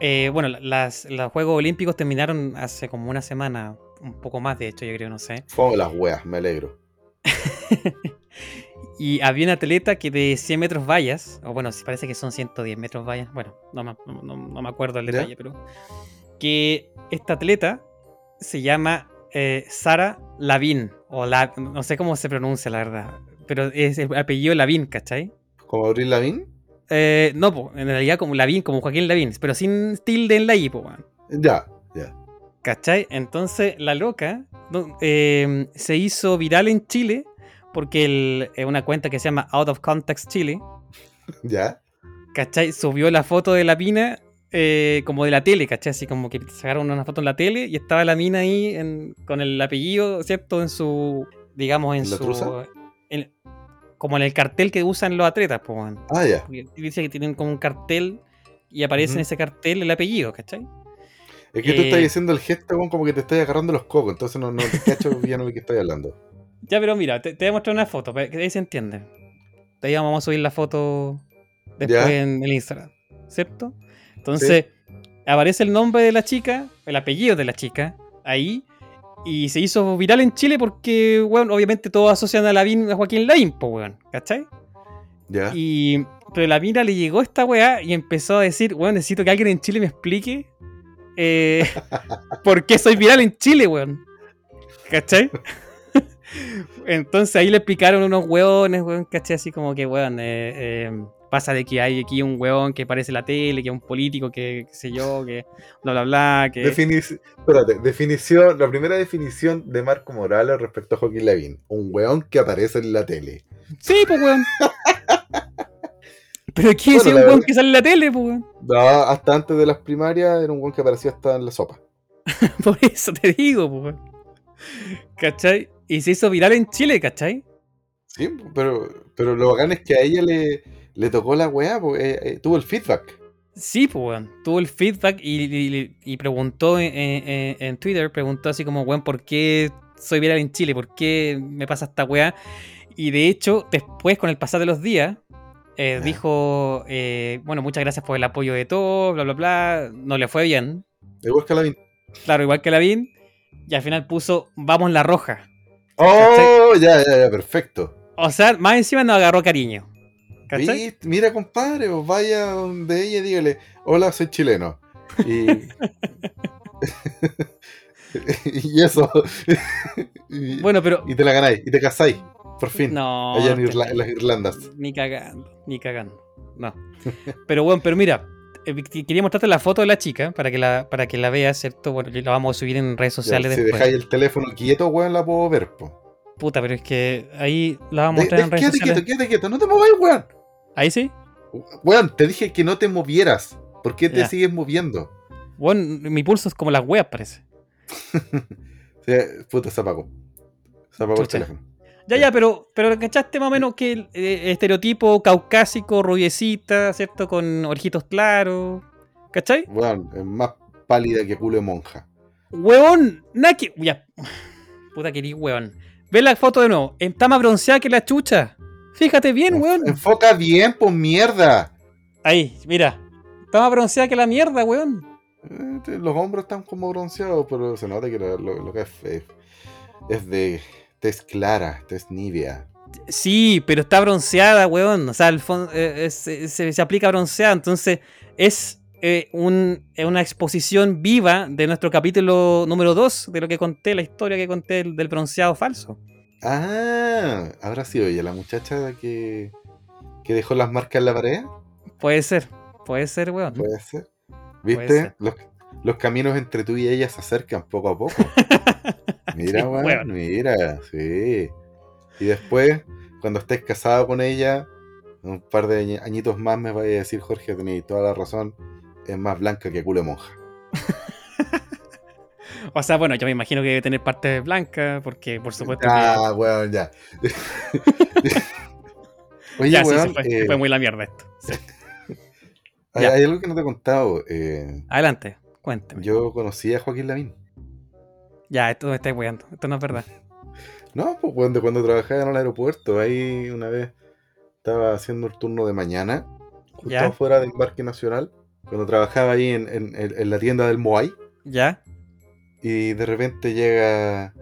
eh, bueno, las, los Juegos Olímpicos terminaron hace como una semana, un poco más de hecho, yo creo, no sé. Fue las weas, me alegro. Y había una atleta que de 100 metros vallas, o bueno, si parece que son 110 metros vallas, bueno, no, me- no- no- no me acuerdo el ¿Ya? detalle, pero que esta atleta se llama eh, Sara Lavin, o la, no sé cómo se pronuncia la verdad, pero es el apellido Lavin, ¿cachai? ¿Como Abril Lavín? Eh, no, po, en realidad como Lavín, como Joaquín Lavín, pero sin tilde en la I, po. Ya, ya. ¿Cachai? Entonces la loca no, eh, se hizo viral en Chile porque el- eh, una cuenta que se llama Out of Context Chile, Ya. ¿cachai? Subió la foto de la mina eh, como de la tele, ¿cachai? Así como que sacaron una foto en la tele y estaba la mina ahí en- con el apellido, ¿cierto? En su, digamos, en ¿En la su... en- como en el cartel que usan los atletas, pues. Ah, ya. Dice que tienen como un cartel y aparece en ese cartel el apellido, ¿cachai? Es que tú Eh, estás diciendo el gesto como que te estás agarrando los cocos, entonces no, no te cacho bien de lo que estás hablando. Ya, pero mira, te, te voy a mostrar una foto, para que ahí se entiende. De ahí vamos a subir la foto después Ya. en el Instagram, ¿cierto? Entonces, aparece el nombre de la chica, el apellido de la chica, ahí, y se hizo viral en Chile porque, bueno, obviamente todos asocian a Lavín a Joaquín Lavín, pues, weón, ¿cachai? Ya. Y, pero la mina le llegó esta weá y empezó a decir, weón, necesito que alguien en Chile me explique eh, por qué soy viral en Chile, weón. ¿Cachai? Entonces ahí le explicaron unos weones, weón, ¿cachai? Así como que, weón, eh, eh, pasa de que hay aquí un weón que parece la tele, que es un político, que qué sé yo, que bla, bla, bla, que... Espérate, definición, la primera definición de Marco Morales respecto a Joaquín Lavín. Un weón que aparece en la tele. Sí, pues, weón. Pero aquí Bueno, es un weón verdad- que sale en la tele, pues, weón. No, hasta antes de las primarias era un weón que aparecía hasta en la sopa. Por eso te digo, weón. ¿Cachai? Y se hizo viral en Chile, ¿cachai? Sí, pero, pero lo bacán es que a ella le, le tocó la weá, eh, eh, tuvo el feedback. Sí, pues, weón. Tuvo el feedback y, y- y preguntó en, en- en Twitter, preguntó así como, weón, ¿por qué soy viral en Chile? ¿Por qué me pasa esta weá? Y de hecho, después, con el pasar de los días, eh, dijo, bueno, muchas gracias por el apoyo de todos, bla, bla, bla. No le fue bien. Igual que Lavín. Claro, igual que Lavín. Y al final puso, vamos la roja. Oh, ya, ya, ya, perfecto. O sea, más encima nos agarró cariño. Mira, compadre, pues vaya donde ella y dígale, hola, soy chileno. Y, y eso. y, Bueno, pero. y te la ganáis, y te casáis, por fin. No. allá en, Irla- en las Irlandas. Ni cagando, ni cagando. No. Pero bueno, pero mira, eh, qu- quería mostrarte la foto de la chica para que la, para que la veas, ¿cierto? Bueno, la vamos a subir en redes Ya, sociales si después. dejáis el teléfono quieto, weón, la puedo ver, po. Puta, pero es que ahí la vamos a De- mostrar de- en redes quédate sociales. quieto, quédate quieto, no te mováis, weón. Ahí sí. Weón, te dije que no te movieras. ¿Por qué te Ya. sigues moviendo? Bueno, mi pulso es como las weas, parece. Sí, puta, se apagó. Se apagó Chucha. el teléfono. Ya, ya, pero, pero ¿cachaste más o menos que el eh, estereotipo caucásico, rubiecita, ¿cierto? Con ojitos claros. ¿Cachai? Weón, es más pálida que culo de monja. Huevón, nada que. Ya. Puta que eres huevón. Ve la foto de nuevo. Está más bronceada que la chucha. Fíjate bien, weón. Enfoca bien, pues mierda. Ahí, mira. Está más bronceada que la mierda, weón. Eh, te- Los hombros están como bronceados, pero se nota que lo, lo- lo que es, es, es de tez clara, tez nívea. Sí, pero está bronceada, weón. O sea, al fondo, eh, es- eh, se, se aplica bronceada. Entonces, es eh, un- eh, una exposición viva de nuestro capítulo número 2 de lo que conté, la historia que conté del, del bronceado falso. Ah, ¿habrá sido ella la muchacha que, que dejó las marcas en la pared? Puede ser, puede ser, weón. Puede ser. Puede ¿Viste? ser. Los, los caminos entre tú y ella se acercan poco a poco. Mira, Qué weón, weón. mira, sí. Y después, cuando estés casado con ella, un par de añi- añitos más me vaya a decir, Jorge, tenéis toda la razón, es más blanca que culo de monja. O sea, bueno, yo me imagino que debe tener parte blanca, porque por supuesto que. Ah, weón, ya. Oye, ya, sí, weón, se fue, eh, se fue muy la mierda esto. Sí. hay, algo que no te he contado. eh, Adelante, cuénteme. yo conocí a Joaquín Lavín. Ya, esto me estáis weando. Esto no es verdad. No, pues cuando, cuando trabajaba en el aeropuerto, ahí una vez estaba haciendo el turno de mañana, justo Ya. afuera del Parque Nacional, cuando trabajaba ahí en, en- la tienda del Moai, ¿Ya? y de repente llega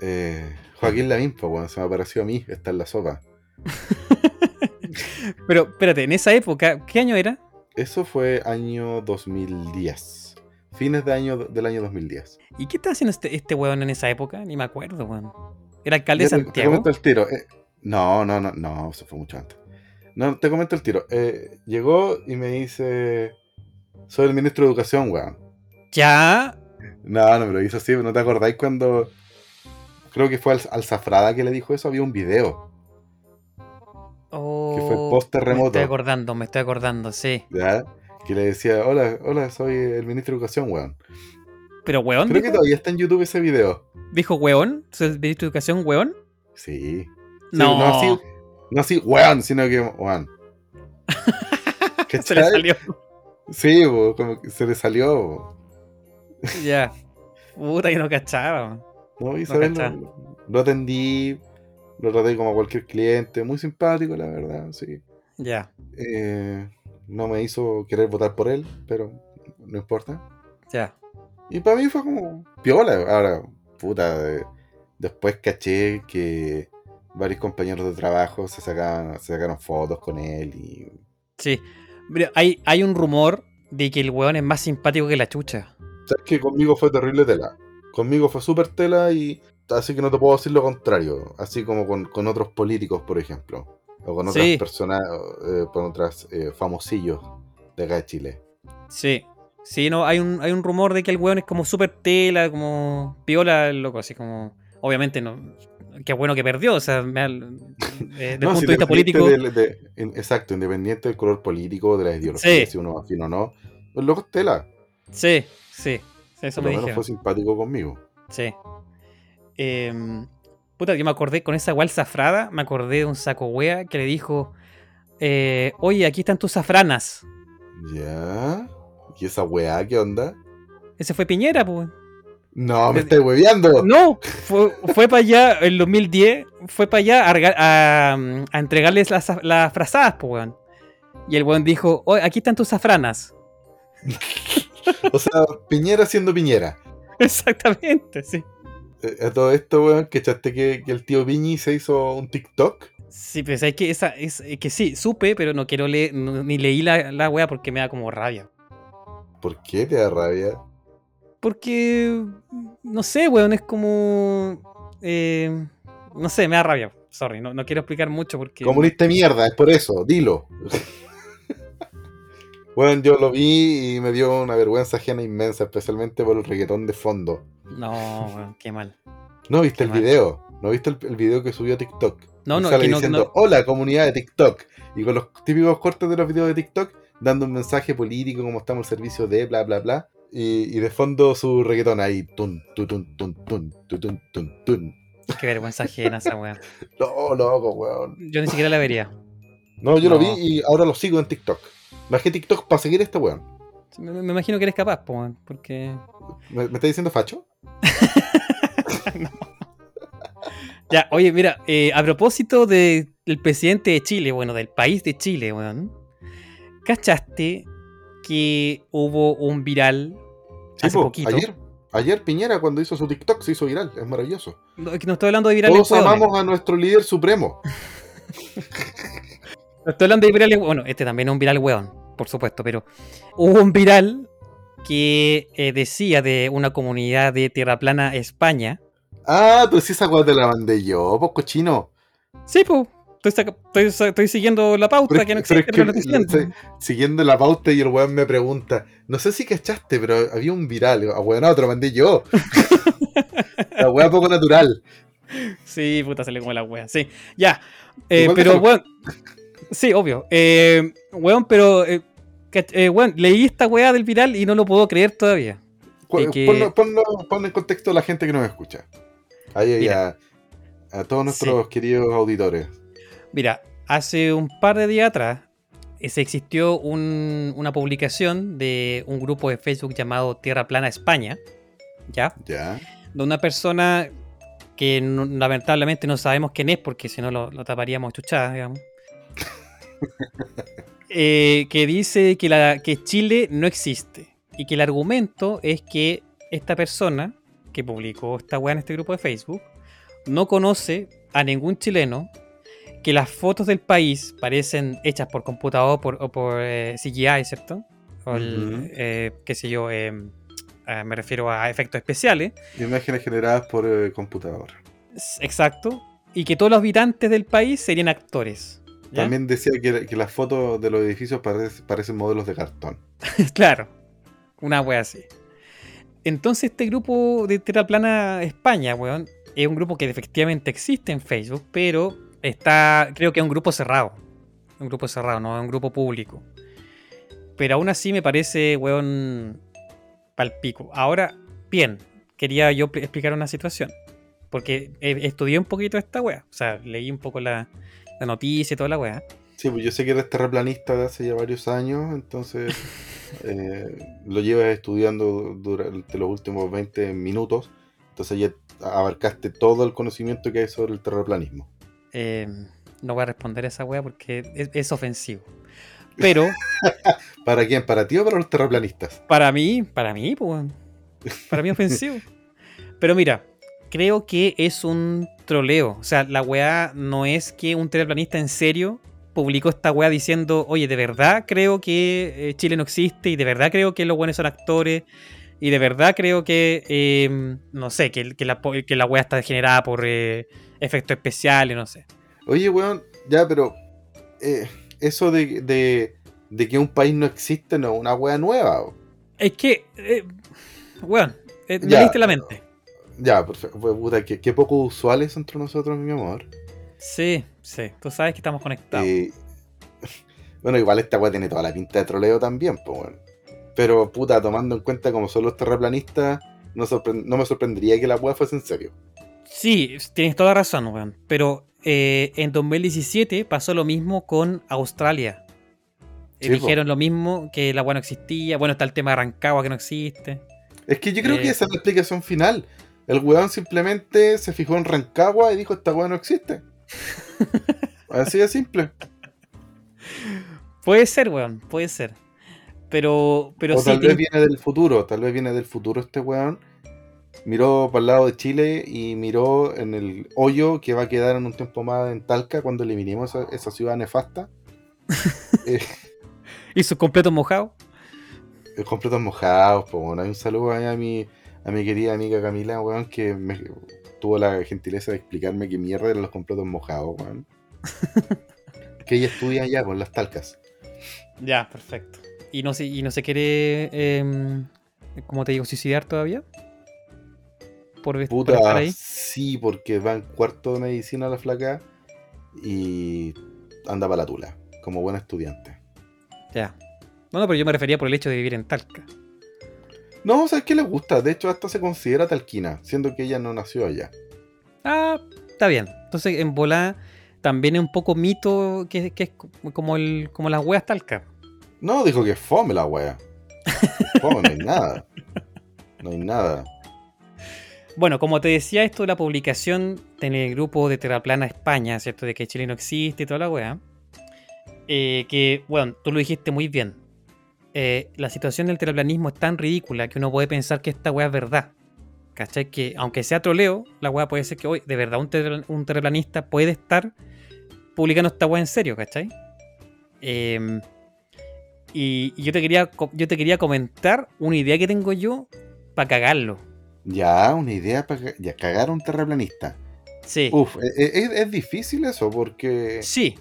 eh, Joaquín Lavín, pues bueno, se me apareció a mí, está en la sopa. Pero espérate, en esa época, ¿qué año era? Eso fue año 2010. Fines de año, del año 2010. ¿Y qué estaba haciendo este, este weón en esa época? Ni me acuerdo, weón. ¿Era alcalde de Ya te- Santiago? comento el tiro. eh, no, no, no, no, eso fue mucho antes. No, te comento el tiro. Eh, llegó y me dice, soy el ministro de Educación, weón. Ya. No, no me lo hizo así, ¿no te acordáis cuando... Creo que fue al, al Zafrada que le dijo eso, había un video, Oh, que fue post Me terremoto. estoy acordando, me estoy acordando, sí. ¿ya? Que le decía, hola, hola, soy el ministro de Educación, weón. Pero weón, Creo que todavía está en YouTube ese video. dijo weón, ¿soy el ministro de educación weón? Sí. Sí, No, No así, no así, weón, sino que, weón. se le salió. Sí, bo, como que se le salió. ya. Puta, que no cachaba. ¿no? Y No ¿sabes? cachaba. lo, atendí, lo traté como a cualquier cliente, muy simpático, la verdad, sí. Ya, Eh, no me hizo querer votar por él, pero no importa. ya. Y para mí fue como piola. Ahora, puta, eh, después caché que varios compañeros de trabajo se sacaban, se sacaron fotos con él y Sí. Mira, hay, hay un rumor de que el weón es más simpático que la chucha. sabes que conmigo fue terrible tela. Conmigo fue súper tela y así que no te puedo decir lo contrario. Así como con, con otros políticos, por ejemplo. O con otras Sí. personas, eh, con otras eh, famosillos de acá de Chile. Sí. Sí, no, hay un, hay un rumor de que el weón es como súper tela, como piola, loco, así como. Obviamente no. Qué bueno que perdió, o sea, me desde el punto si de vista político. del- de- in- exacto, independiente del color político, de la ideología, Sí. si uno va afín o no. El loco es tela. Sí, sí. Eso me dijeron. fue simpático conmigo. Sí. Em, puta, yo me acordé con esa igual zafrada, me acordé de un saco wea que le dijo: eh, Oye, aquí están tus zafranas. Ya. ¿Y esa weá qué onda? Ese fue Piñera, pues. No, me estoy hueveando. No, fue, fue para allá, en 2010, fue para allá a, a, a entregarles las, las frazadas, pues, weón. Y el weón dijo, oye, aquí están tus zafranas. O sea, Piñera siendo Piñera. Exactamente, sí. Eh, A todo esto, weón, que echaste que, que el tío Piñi se hizo un TikTok. Sí, pero es que esa, es es que sí, supe, pero no quiero leer, no- ni leí la, la wea porque me da como rabia. ¿Por qué te da rabia? Porque, no sé, weón, es como... eh, no sé, me da rabia. Sorry, no, no quiero explicar mucho porque... Comunista mierda, es por eso, dilo. Bueno, yo lo vi y me dio una vergüenza ajena inmensa, especialmente por el reggaetón de fondo. No, weón, qué mal. ¿No viste Qué el mal. video? ¿No viste el, el video que subió a TikTok? No, Y no, sale que no- diciendo, no- hola comunidad de TikTok. Y con los típicos cortes de los videos de TikTok, dando un mensaje político, como estamos al servicio de bla, bla, bla. Y, y de fondo su reggaetón ahí, tun, tu, tun, tun, tun, tu, tun, tun, tun. Qué vergüenza ajena esa wea. No, loco, weón. Yo ni siquiera la vería. No, yo lo vi y ahora lo sigo en TikTok. Bajé TikTok para seguir a este weón. Me, me imagino que eres capaz, po, weón, porque... ¿Me, me está diciendo facho? Ya, oye, mira, eh, a propósito de- del presidente de Chile, bueno, del país de Chile, weón. ¿Cachaste que hubo un viral Sí, hace po, poquito? ayer. Ayer Piñera cuando hizo su TikTok se hizo viral, es maravilloso. No, no estoy hablando de virales Todos hueones. amamos a nuestro líder supremo. No estoy hablando de virales, bueno, este también es un viral weón, por supuesto, pero hubo un viral que eh, decía de una comunidad de Tierra Plana, España. Ah, pero si esa weá te la mandé yo, pues cochino. Sí, pues, estoy, saca- estoy- estoy siguiendo la pauta Pero que no pero existe, pero estoy siguiendo. la pauta y el weón me pregunta, no sé si cachaste, pero había un viral. Ah, weón, no, te lo mandé yo. la weá poco natural. Sí, puta, se le come la wea. Sí, ya. Eh, pero, weón. Sí, obvio. Eh, weón, pero. Eh, eh, weón, leí esta wea del viral y no lo puedo creer todavía. Que- Ponlo, ponlo- ponlo en contexto a la gente que nos escucha. Ahí, a, a todos nuestros queridos auditores. Mira, hace un par de días atrás eh, se existió un- una publicación de un grupo de Facebook llamado Tierra Plana España, ¿ya? Ya. De una persona que no- lamentablemente no sabemos quién es porque si no lo, lo taparíamos chuchada, digamos. Eh, que dice que, la, que Chile no existe y que el argumento es que esta persona que publicó esta weá en este grupo de Facebook no conoce a ningún chileno que las fotos del país parecen hechas por computador por, o por eh, CGI, ¿cierto? O el, eh, qué sé yo, eh, ah, me refiero a efectos especiales. Imágenes generadas por eh, computador. Exacto. Y que todos los habitantes del país serían actores. ¿ya? También decía que, que las fotos de los edificios parece- parecen modelos de cartón. claro. Una wea así. Entonces este grupo de Tierra Plana España, weón, es un grupo que efectivamente existe en Facebook, pero está, creo que es un grupo cerrado. Un grupo cerrado, no es un grupo público. Pero aún así me parece, weón, palpico. Ahora, bien, quería yo pl- explicar una situación. Porque estudié un poquito esta wea. O sea, leí un poco la, la noticia y toda la wea. Sí, pues yo sé que eres terraplanista de hace ya varios años, entonces eh, lo llevas estudiando durante los últimos 20 minutos, entonces ya abarcaste todo el conocimiento que hay sobre el terraplanismo. Eh, no voy a responder esa wea porque es, es ofensivo. Pero ¿Para quién? ¿Para ti o para los terraplanistas? para mí, para mí, pues, para mí ofensivo. Pero mira, creo que es un troleo. O sea, la weá no es que un terraplanista en serio publicó esta weá diciendo, oye, de verdad creo que eh, Chile no existe y de verdad creo que los buenos son actores y de verdad creo que, eh, no sé, que, que la, que la weá está generada por eh, efectos especiales, no sé. Oye, weón, ya, pero eh, eso de, de, de que un país no existe no es una wea nueva. Es que, eh, weón, eh, me Ya. leíste la mente. Ya, perfecto. Puta, qué, qué poco usuales entre nosotros, mi amor. Sí, sí, tú sabes que estamos conectados. Bueno, igual esta weá tiene toda la pinta de troleo también, pues bueno. Pero puta, tomando en cuenta como son los terraplanistas, no, me sorprendería que la weá fuese en serio. Sí, tienes toda razón, weón. Pero eh, en 2017 pasó lo mismo con Australia. Eh, po. dijeron lo mismo, que la agua no existía. Bueno, está el tema de Rancagua que no existe. Es que yo creo Eh. que esa es la explicación final. El weón simplemente se fijó en Rancagua y dijo esta weá no existe. Así de simple. Puede ser, weón, puede ser. Pero, pero o sí, tal vez viene del futuro, tal vez viene del futuro este weón. Miró para el lado de Chile y miró en el hoyo que va a quedar en un tiempo más en Talca cuando eliminemos esa, esa ciudad nefasta. Eh, y sus completos mojados. Los completos mojados, pues bueno, hay un saludo ahí a mi, a mi querida amiga Camila, weón, que me, tuvo la gentileza de explicarme que mierda eran los completos mojados, weón. que ella estudia allá con las talcas. Ya, perfecto. ¿Y no se, y no se quiere, em, como te digo, suicidar todavía? Por, por estar Puta, ahí. sí, porque va en cuarto de medicina la flaca y anda para la tula, como buena estudiante. Ya. No, no, pero yo me refería por el hecho de vivir en Talca. No, ¿sabes qué le gusta? De hecho, hasta se considera talquina, siendo que ella no nació allá. Ah, está bien. Entonces, en volá también es un poco mito que, que es co- como, el, como las weas talca. No, dijo que fome la wea. Fome, no hay nada. No hay nada. Bueno, como te decía, esto de la publicación en el grupo de Terraplana España, ¿cierto? De que Chile no existe y toda la wea. eh, que, bueno, tú lo dijiste muy bien. Eh, la situación del terraplanismo es tan ridícula que uno puede pensar que esta wea es verdad. ¿Cachai? Que aunque sea troleo, la wea puede ser que hoy, de verdad, un, terra- un terraplanista puede estar publicando esta wea en serio, ¿cachai? Em, y, y yo, te quería, yo te quería comentar una idea que tengo yo para cagarlo. Ya, una idea para ya cagar a un terraplanista. Sí. Uf, e- e- es, es difícil eso, porque Sí,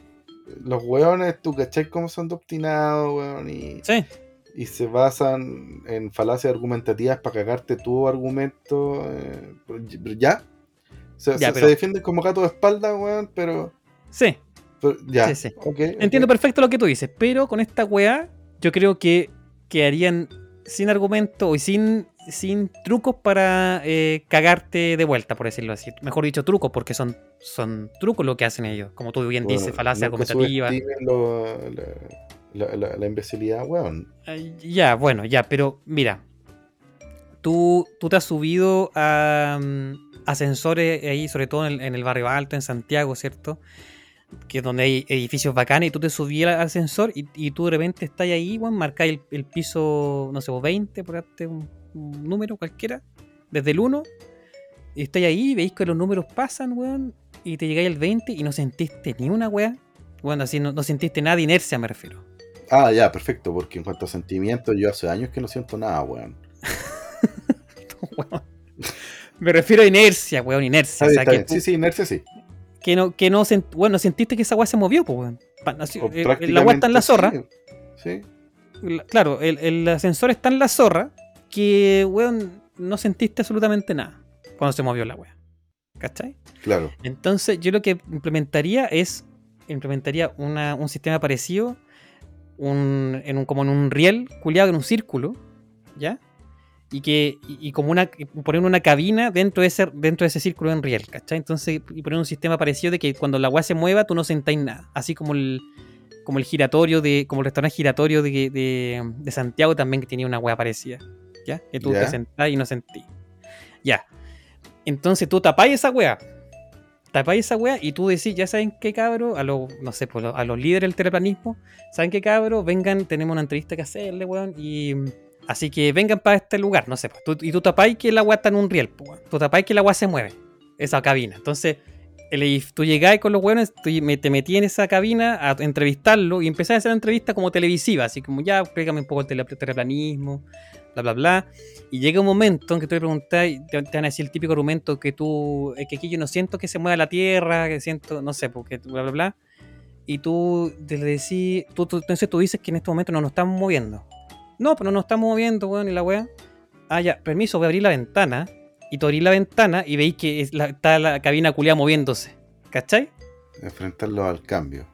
los weones, tú cachai cómo son de obstinados, weón, y, sí. y se basan en falacias argumentativas para cagarte tu argumento. eh, ya. Se, Ya, se- pero- se defienden como gato de espalda, weón, pero, Sí, pero ya. Sí, sí. ok, entiendo perfecto lo que tú dices, pero con esta weá yo creo que quedarían sin argumento y sin, sin trucos para eh, cagarte de vuelta, por decirlo así. Mejor dicho, trucos, porque son, son trucos lo que hacen ellos. Como tú bien Bueno, dices, falacia argumentativa. lo- la, la- la- imbecilidad, weón. Ya, bueno, ya, pero mira. Tú, tú te has subido a mm, ascensores ahí, sobre todo en el, en el barrio alto, en Santiago, ¿cierto? Que es donde hay edificios bacanes y tú te subí al ascensor y, y tú de repente estás ahí, weón, marcáis el, el piso, no sé, vos, 20, por darte un, un número cualquiera, desde el 1, y estáis ahí, veis que los números pasan, weón, y te llegáis al 20 y no sentiste ni una weá. Bueno, así no, no sentiste nada de inercia, me refiero. Ah, ya, perfecto, porque en cuanto a sentimientos, yo hace años que no siento nada, weón. Weón. Me refiero a inercia, weón, inercia. Está o bien, sea, está que, bien. Sí, sí, inercia sí. Que no, que no sent- bueno, sentiste que esa weá se movió, pues, weón. Eh, la weá está en la zorra. Sí. sí. La- Claro, el, el ascensor está en la zorra, que, weón, no sentiste absolutamente nada cuando se movió la weá. ¿Cachai? Claro. Entonces, yo lo que implementaría es, implementaría una- un sistema parecido, un, en un, como en un riel, culiado en un círculo, ¿ya? Y que y, y como una y poner una cabina dentro de ese dentro de ese círculo en riel, ¿cachai? Entonces, y poner un sistema parecido de que cuando la weá se mueva, tú no sentáis nada. Así como el como el giratorio de como el restaurante giratorio de, de, de Santiago también que tenía una weá parecida, ¿ya? Que tú te sentás y no sentís. Ya. Entonces tú tapáis esa weá. Tapáis esa weá y tú decís, ya saben qué cabro, a los, no sé, pues, a los líderes del terraplanismo, saben qué cabro, vengan, tenemos una entrevista que hacerle, weón, y así que vengan para este lugar, no sé, pues, y tú tapáis que la weá está en un riel, pues, tú tapáis que la weá se mueve, esa cabina. Entonces, el- tú llegáis con los weones, tú me- te metí en esa cabina a entrevistarlo y empecé a hacer la entrevista como televisiva, así como ya, explícame un poco el terraplanismo, bla, bla, bla. Y llega un momento en que tú le preguntas te, te van a decir el típico argumento que tú, que aquí yo no siento que se mueva la tierra, que siento, no sé, porque bla, bla, bla. Y tú le decís, tú, tú- entonces tú dices que en este momento no nos estamos moviendo. No, pero no nos estamos moviendo, weón, y la weá. Ah, ya, permiso, voy a abrir la ventana. Y tú abrís la ventana y veis que es la- está la cabina culiada moviéndose. ¿Cachai? Enfrentarlo al cambio.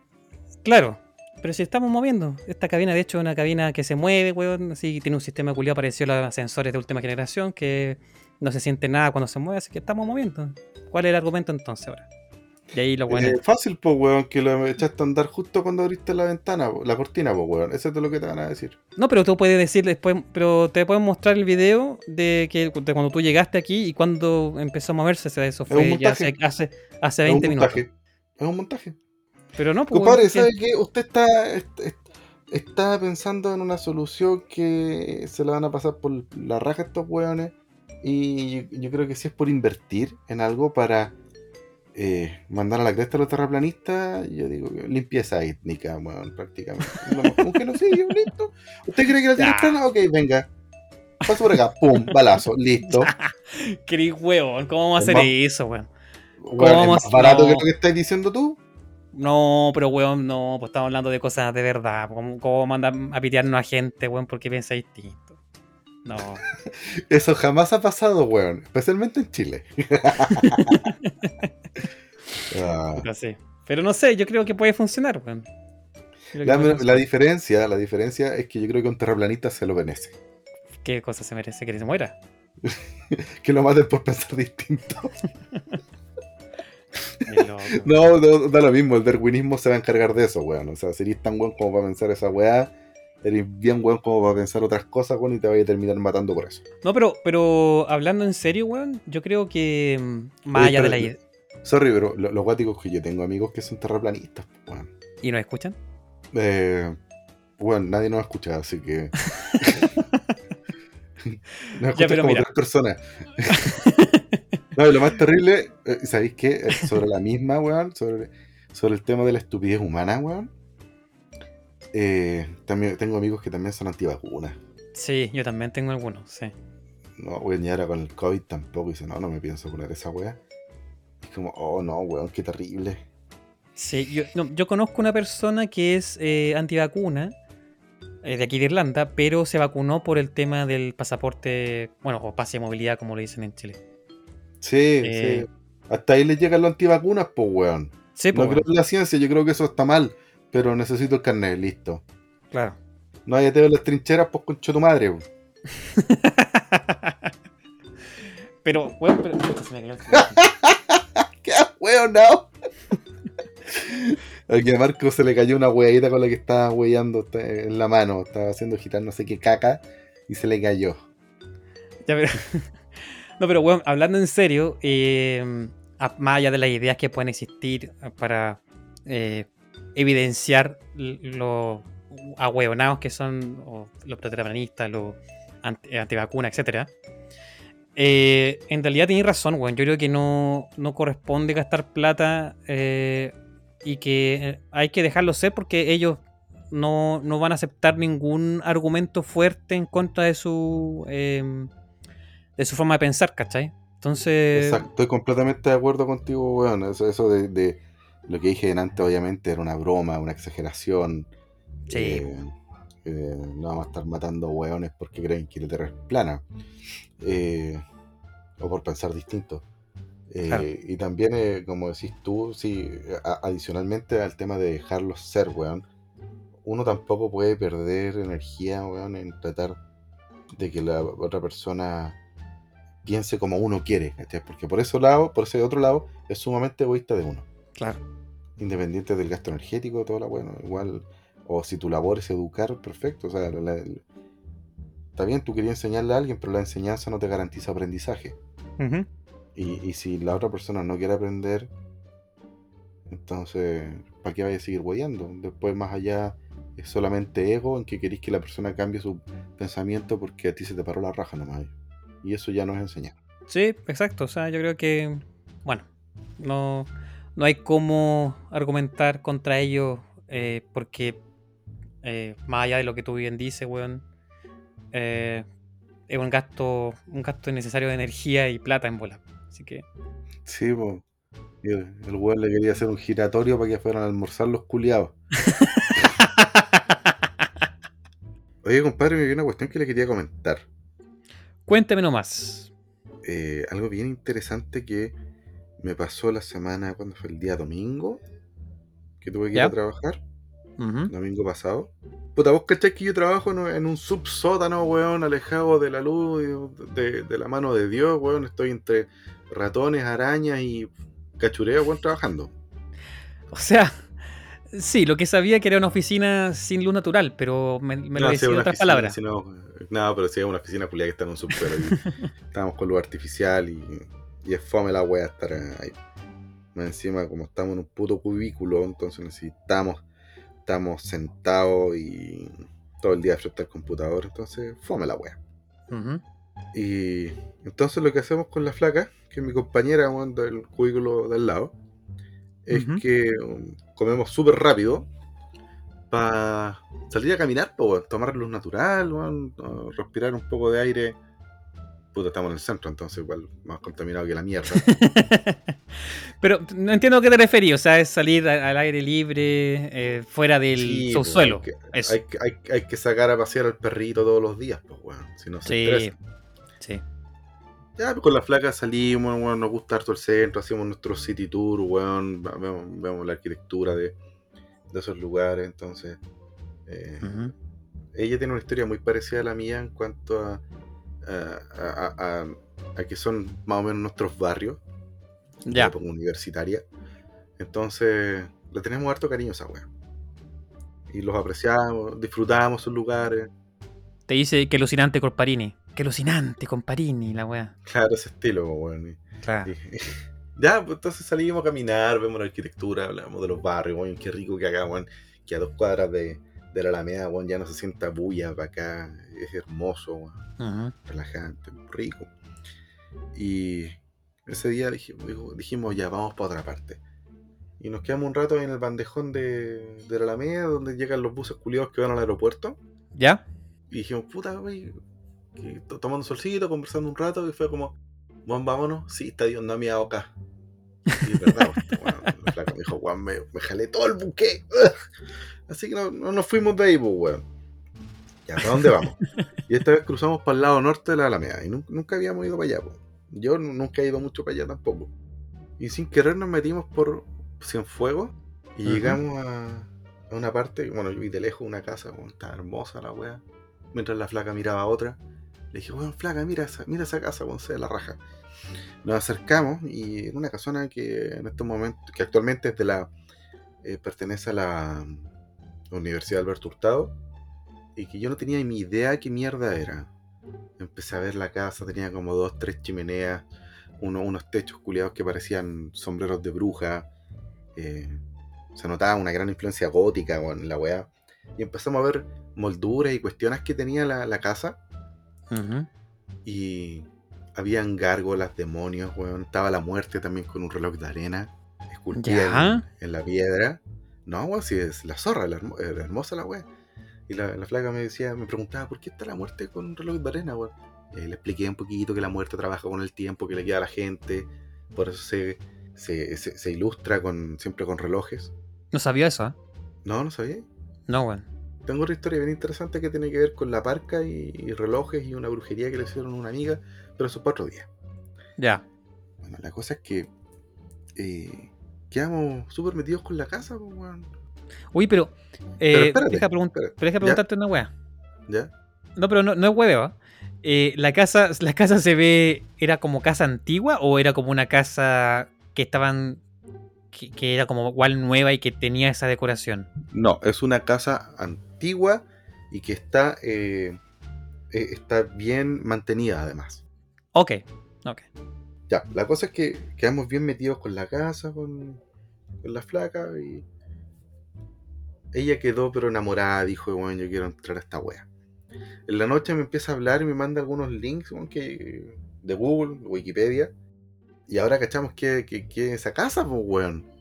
Claro, pero si estamos moviendo. Esta cabina, de hecho, es una cabina que se mueve, weón. Así que tiene un sistema culiado parecido a los ascensores de última generación que no se siente nada cuando se mueve, así que estamos moviendo. ¿Cuál es el argumento entonces ahora? Y ahí lo bueno. Eh, fácil, pues, weón, que lo echaste a andar justo cuando abriste la ventana, po, la cortina, pues, weón. Eso es lo que te van a decir. No, pero tú puedes decir después, pero te pueden mostrar el video de que de cuando tú llegaste aquí y cuando empezó a moverse. Eso fue ya hace, hace, hace Es un 20 minutos. montaje. Es un montaje. Pero no, pues, Compadre, ¿sabe qué? Usted está, est- est- está pensando en una solución que se la van a pasar por la raja a estos weones. Y yo, yo creo que si es por invertir en algo para eh, mandar a la cresta a los terraplanistas, yo digo limpieza étnica, weón, prácticamente. Un genocidio, listo. ¿Usted cree que la tiene plana? Ok, venga. Pasa por acá, pum, balazo, listo. Cris, weón, ¿cómo vamos a Es hacer eso, weón? Weón, ¿Es vamos? más barato No. que lo que estás diciendo tú? No, pero weón, no, pues estamos hablando de cosas de verdad. ¿Cómo, cómo mandar a pitearnos a gente, weón, porque piensa distinto? No. Eso jamás ha pasado, weón. Especialmente en Chile. Ah. Pero no sé, yo creo que puede funcionar, weón. La, diferencia, la diferencia es que yo creo que un terraplanista se lo merece. ¿Qué cosa se merece que se muera? Que lo maten por pensar distinto. Loco. No, no, da lo mismo, el darwinismo se va a encargar de eso, weón. O sea, si eres tan weón como para pensar esa weá, eres bien weón como para pensar otras cosas, weón, y te vas a terminar matando por eso. No, pero, pero hablando en serio, weón, yo creo que mm, más allá de la idea. Sorry, pero lo- los guáticos que yo tengo amigos que son terraplanistas, weón. ¿Y nos escuchan? Eh, bueno, nadie nos escucha, así que. nos escuchan pero como mira. tres personas. no, y lo más terrible, eh, ¿sabéis qué? Es sobre la misma, weón, sobre, sobre el tema de la estupidez humana, weón. Eh, también tengo amigos que también son antivacunas. Sí, yo también tengo algunos, sí. No, weón, y ahora con el COVID tampoco. Dice, no, no me pienso poner esa weá. Es como, oh no, weón, qué terrible. Sí, yo, no, yo conozco una persona que es eh, antivacuna, eh, de aquí de Irlanda, pero se vacunó por el tema del pasaporte, bueno, o pase de movilidad, como lo dicen en Chile. Sí, Eh. sí. Hasta ahí les llegan los antivacunas, pues, weón. Sí, No creo en la ciencia, yo creo que eso está mal. Pero necesito el carnet, listo. claro. No hay en las trincheras, pues concho tu madre. weón. pero, bueno, pero... puta, se me cayó el teléfono. ¡Qué weón, no! Aquí a Marco se le cayó una hueadita con la que estaba hueando en la mano. Estaba haciendo girar no sé qué caca y se le cayó. Ya, pero- no, pero bueno, hablando en serio, eh, más allá de las ideas que pueden existir para eh, evidenciar los ahueonados que son los terraplanistas, los anti- antivacunas, etcétera, Eh, en realidad tenéis razón, weón. Yo creo que no, no corresponde gastar plata eh, y que eh, hay que dejarlo ser porque ellos no, no van a aceptar ningún argumento fuerte en contra de su em, de su forma de pensar, ¿cachai? Entonces. Exacto, estoy completamente de acuerdo contigo, weón. Eso, de lo que dije antes, obviamente, era una broma, una exageración. Sí. Eh, eh, no vamos a estar matando weones porque creen que la Tierra es plana. Eh, o por pensar distinto. Claro. Y también, eh, como decís tú, sí, adicionalmente al tema de dejarlos ser, weón, uno tampoco puede perder energía, weón, en tratar de que la otra persona piense como uno quiere, ¿cachai? Porque por ese lado, por ese otro lado, es sumamente egoísta de uno. Claro. Independiente del gasto energético, todo lo bueno, igual, o si tu labor es educar, perfecto, o sea, la- la- está bien, tú querías enseñarle a alguien, pero la enseñanza no te garantiza aprendizaje. Y, y si la otra persona no quiere aprender, entonces, ¿para qué vaya a seguir hueando? Después, más allá, es solamente ego en que queréis que la persona cambie su pensamiento porque a ti se te paró la raja nomás. Y eso ya no es enseñar. Sí, exacto. O sea, yo creo que, bueno, no, no hay cómo argumentar contra ellos eh, porque, eh, más allá de lo que tú bien dices, weón, eh, es un gasto, un gasto innecesario de energía y plata en bola. Así que, Sí, pues. El, el weón le quería hacer un giratorio para que fueran a almorzar los culiados. Oye, compadre, me vi una cuestión que le quería comentar. cuéntame nomás. Algo bien interesante que me pasó la semana, cuando fue el día domingo, que tuve que ir a trabajar, domingo pasado. Puta, vos cachai que yo trabajo en, un- subsótano, weón, alejado de la luz, de, de la mano de Dios, weón. Estoy entre ratones, arañas y cachureos, weón, trabajando. O sea, sí, lo que sabía que era una oficina sin luz natural, pero me, me lo No, decía en otras oficina, palabras. si no, pero sí es una oficina culiada que está en un subsuelo. estábamos con luz artificial y, y es fome la wea estar ahí. Más encima, como estamos en un puto cubículo, entonces necesitamos, estamos sentados y todo el día frente al computador, entonces fome la wea. Y entonces lo que hacemos con la flaca, que es mi compañera del cubículo de al lado, es que um, comemos súper rápido para salir a caminar, po, tomar luz natural, respirar un poco de aire. Puta, estamos en el centro, entonces igual más contaminado que la mierda. Pero no entiendo a qué te referís, o sea, es salir al aire libre, eh, fuera del Sí, po, subsuelo. hay, que, Eso. hay, que- hay- hay que sacar a pasear al perrito todos los días, pues, weón, si no se Sí, estresa. sí. Ya, pues con la flaca salimos, weón, nos gusta harto el centro, hacemos nuestro city tour, weón, vemos, vemos la arquitectura de, de esos lugares, entonces... eh. Ella tiene una historia muy parecida a la mía en cuanto a, a, a- que son más o menos nuestros barrios, Ya. universitaria. Entonces, le tenemos harto cariño a esa wea. Y los apreciamos, disfrutamos sus lugares. Te dice que alucinante Corparini. Que alucinante Comparini, la wea. Claro, ese estilo, weón. Claro. y- ya, pues entonces salimos a caminar, vemos la arquitectura, hablamos de los barrios, weón, qué rico que acá, weón, que a dos cuadras de, de la Alameda, weón, ya no se sienta bulla para acá, es hermoso. Ujú. relajante, rico. Y ese día dijimos, ya, vamos para otra parte. Y nos quedamos un rato en el bandejón de, de la Alameda, donde llegan los buses culiados que van al aeropuerto. ¿Ya? Y dijimos, puta, güey, tomando solcito, conversando un rato, y fue como, Juan, vámonos. Sí, está Dios, no me hago acá. Y verdad, me dijo, Juan, me, me jalé todo el buque. Así que no, no nos fuimos de ahí, pues, weón. Ya, ¿para dónde vamos? Y esta vez cruzamos para el lado norte de la Alameda. Y nun- nunca, habíamos ido para allá, pues. Yo nu- nunca he ido mucho para allá tampoco. Y sin querer nos metimos por Cienfuegos y llegamos a, a una parte, bueno, yo vi de lejos una casa, weón, estaba hermosa la wea. Mientras la flaca miraba a otra, le dije, weón, flaca, mira esa, mira esa casa, weón, se la raja. Nos acercamos y en una casona que en estos momentos, que actualmente es de la, eh, pertenece a la Universidad Alberto Hurtado y que yo no tenía ni idea qué mierda era. Empecé a ver la casa, tenía como dos, tres chimeneas, uno- unos techos culiados que parecían sombreros de bruja. eh, se notaba una gran influencia gótica en la weá. Y empezamos a ver molduras y cuestiones que tenía la, la casa. Y habían gárgolas, demonios, weón. Estaba la muerte también con un reloj de arena. Esculpida en la piedra. No, weón, si es la zorra, la, hermo- era hermosa la weón. Y la, la flaca me decía, me preguntaba, ¿por qué está la muerte con un reloj de arena, weón? Eh, le expliqué un poquito que la muerte trabaja con el tiempo que le queda a la gente. Por eso se, se, se- se ilustra con, siempre con relojes. No sabía eso, ¿eh? No, no sabía. No, weón. Tengo otra historia bien interesante que tiene que ver con la parca y, y relojes y una brujería que le hicieron a una amiga, pero eso para otro día. Ya. Bueno, la cosa es que eh, quedamos súper metidos con la casa, pues, weón. Uy, pero. Pero Eh, espérate, deja, pregun- espérate. pero deja ¿Ya? preguntarte una weá. ¿Ya? No, pero no, no es hueveo. ¿ah? Eh, ¿la, casa, ¿La casa se ve. ¿Era como casa antigua o era como una casa que estaban. que, que era como igual nueva y que tenía esa decoración? No, es una casa antigua y que está, eh, eh, está bien mantenida además. Ok, ok. Ya, la cosa es que quedamos bien metidos con la casa, con, con la flaca y ella quedó pero enamorada, dijo, bueno, yo quiero entrar a esta wea. En la noche me empieza a hablar y me manda algunos links que, de Google, Wikipedia. Y ahora cachamos que, que, que esa casa, pues, weón.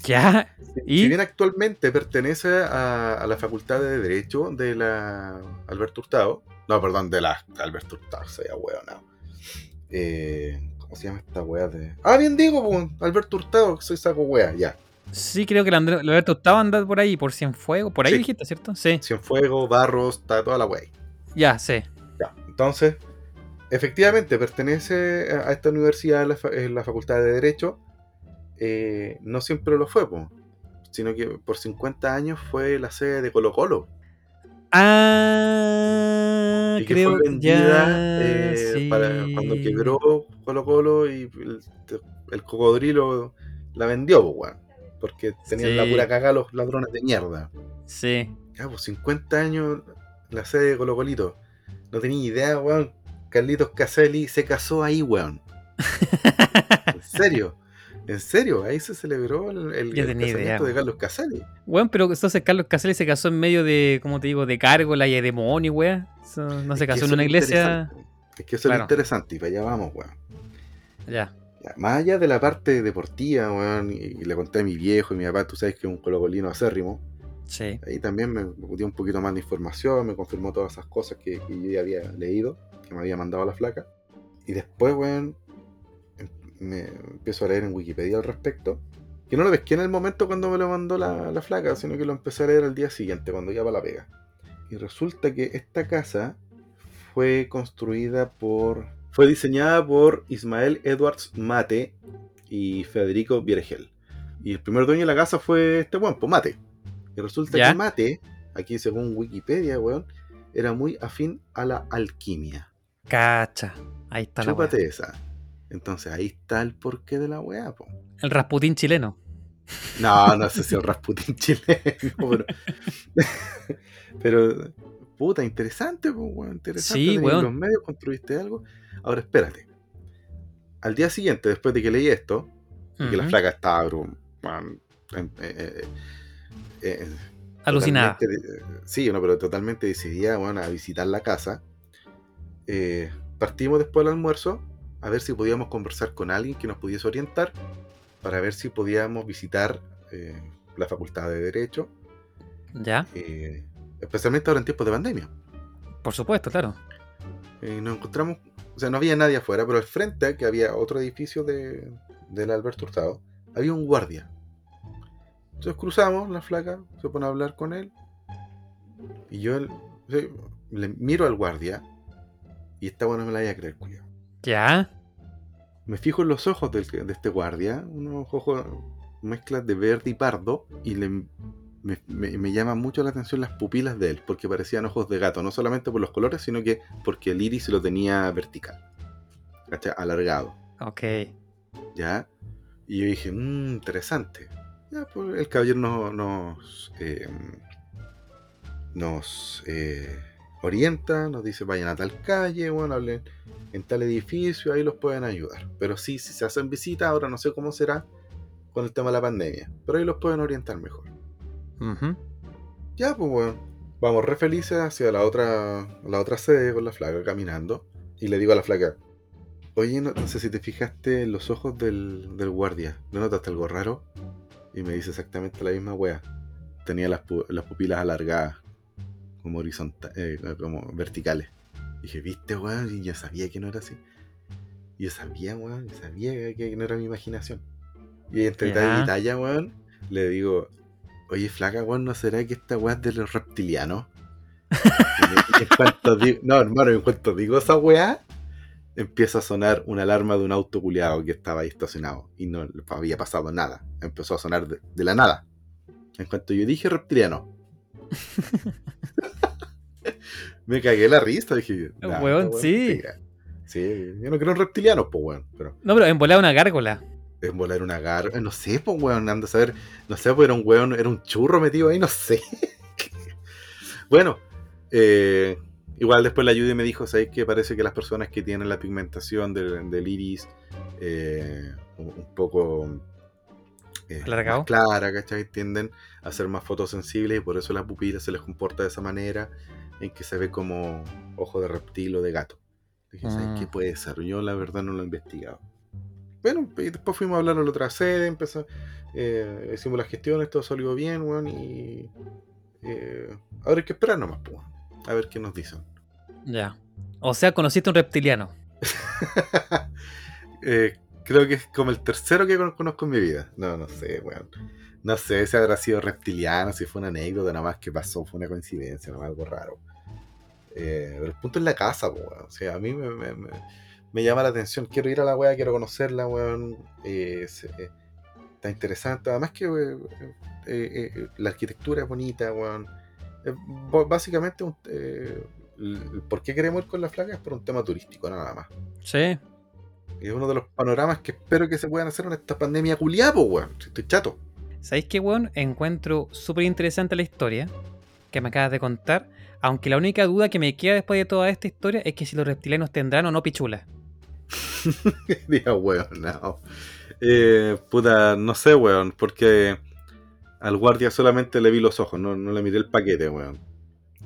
Ya. ¿Y? Si bien actualmente pertenece a, a la Facultad de Derecho de la Alberto Hurtado. No, perdón, de la Alberto Hurtado, soy weón, no. Eh, ¿Cómo se llama esta wea de.? Ah, bien digo, pues, Alberto Hurtado, que soy saco wea, ya. Sí, creo que el Andrés Alberto estaba andando por ahí, por Cienfuegos. Por ahí Sí. dijiste, ¿cierto? Sí. Cienfuegos, Barros, está toda la ahí. Ya, sí. Ya, entonces, efectivamente pertenece a esta universidad, la, en la Facultad de Derecho. Eh, no siempre lo fue, po, sino que por 50 años fue la sede de Colo Colo. Ah, y que creo fue vendida ya. eh, sí. para cuando quebró Colo Colo y el, el cocodrilo la vendió, weón, porque tenían Sí. la pura cagada los ladrones de mierda. Sí. Ya, pues 50 años la sede de Colo Colito. No tenía idea, weón. Carlitos Caselli se casó ahí, weón. En serio. En serio, ahí se celebró el, el- casamiento idea, de. Carlos Caselli. Bueno, pero entonces Carlos Caselli se casó en medio de, como te digo, de cárgola y de demonio, weón. No Es se casó en una es iglesia. Es que eso es Claro. lo interesante, y para allá vamos, weón. Ya. Ya, más allá de la parte deportiva, weón, y, y le conté a mi viejo y mi papá, tú sabes que es un colocolino acérrimo. Sí. Ahí también me, dio un poquito más de información, me confirmó todas esas cosas que, que yo ya había leído, que me había mandado la flaca. Y después, weón, me empiezo a leer en Wikipedia al respecto. Que no lo pesqué en el momento cuando me lo mandó la, la flaca, sino que lo empecé a leer al día siguiente, cuando ya va la pega. Y resulta que esta casa fue construida por. Fue diseñada por Ismael Edwards Mate y Federico Viergel. Y el primer dueño de la casa fue este weón, pues Mate. Y resulta ¿Ya? que Mate, aquí según Wikipedia, weón, era muy afín a la alquimia. Cacha. Ahí está la. Chúpate esa. Entonces ahí está el porqué de la weá, po. El Rasputín chileno. No, no sé si el Rasputin chileno, pero. pero, puta, interesante, pues, weón. Interesante. Sí, weón. los medios, construiste algo. Ahora, espérate. Al día siguiente, después de que leí esto, y que la flaca estaba, bro, weón, em- eh, eh, eh, Alucinada. sí, no, pero totalmente decidida, bueno, a visitar la casa. Partimos después del almuerzo a ver si podíamos conversar con alguien que nos pudiese orientar para ver si podíamos visitar eh, la facultad de Derecho, Ya. eh, especialmente ahora en tiempos de pandemia. Por supuesto, claro. Eh, nos encontramos, o sea, no había nadie afuera, pero al frente, que había otro edificio de, del Alberto Hurtado, había un guardia. Entonces cruzamos, la flaca se pone a hablar con él. Y yo el- le miro al guardia. Y esta buena me la voy a creer, culiao. Ya. Me fijo en los ojos del- de este guardia, unos ojos mezclas de verde y pardo, y le, me, me- me llama mucho la atención las pupilas de él, porque parecían ojos de gato, no solamente por los colores, sino que porque el iris lo tenía vertical, ¿cachai? alargado, Ok. ¿ya? Y yo dije, mmm, interesante. Ya, pues el caballero nos, nos, eh, nos eh, orienta, nos dice vayan a tal calle, bueno, hablen en tal edificio, ahí los pueden ayudar. Pero sí, si se hacen visitas, ahora no sé cómo será con el tema de la pandemia, pero ahí los pueden orientar mejor. Ya, pues bueno, vamos re felices hacia la otra, la otra sede con la flaca caminando. Y le digo a la flaca, Oye, no, no sé si te fijaste en los ojos del, del guardia. ¿No notaste algo raro? Y me dice exactamente la misma wea. Tenía las pupilas alargadas, como horizontales, como verticales. dije, ¿viste, weón? Y yo sabía que no era así. Yo sabía, weón, yo sabía que no era mi imaginación. Y entre talla y talla, weón, le digo, oye, flaca, weón, ¿no será que esta weá es de los reptilianos? y en cuanto digo, no, hermano, en cuanto digo esa weá, empieza a sonar una alarma de un auto culiado que estaba ahí estacionado y no había pasado nada. Empezó a sonar de, de la nada. En cuanto yo dije reptiliano, me cagué la risa. Dije, nah, Weón, esta sí. Sí, yo no creo en reptilianos, pues, weón. Pero No, pero en volar una gárgola. es volar una garra. No sé, pues, weón, anda a saber. No sé, pues era un weón, era un churro metido ahí, no sé. bueno, eh, igual después la ayudé y me dijo, ¿sabes qué? Parece que las personas que tienen la pigmentación del, del iris eh, un poco eh, más clara, ¿cachai? Tienden a ser más fotosensibles y por eso la pupila se les comporta de esa manera en que se ve como ojo de reptil o de gato. Dije, ¿sabes Mm. qué puede ser? Yo la verdad no lo he investigado. Bueno, y después fuimos a hablar a la otra sede, empezó, eh, hicimos las gestiones, todo salió bien, weón, y eh, ahora hay que esperar nomás, pues, a ver qué nos dicen. Ya. O sea, conociste un reptiliano. Eh, creo que es como el tercero que con- conozco en mi vida. No, no sé, weón. No sé si habrá sido reptiliano, si fue una anécdota nada más que pasó, fue una coincidencia, nada más algo raro. Eh, pero el punto es la casa, weón. O sea, a mí me, me- llama la atención. Quiero ir a la weá, quiero conocerla, weón. Eh, eh, está interesante. Además que la arquitectura es bonita, weón. Básicamente, un- el por qué queremos ir con la flaca es por un tema turístico, nada más. Sí. Y es uno de los panoramas que espero que se puedan hacer en esta pandemia culiada, po, weón. Estoy chato. ¿Sabéis qué, weón? Encuentro súper interesante la historia que me acabas de contar. Aunque la única duda que me queda después de toda esta historia es que si los reptilianos tendrán o no pichula. Diga, weón, no. Eh, puta, no sé, weón, porque al guardia solamente le vi los ojos, no, no le miré el paquete, weón.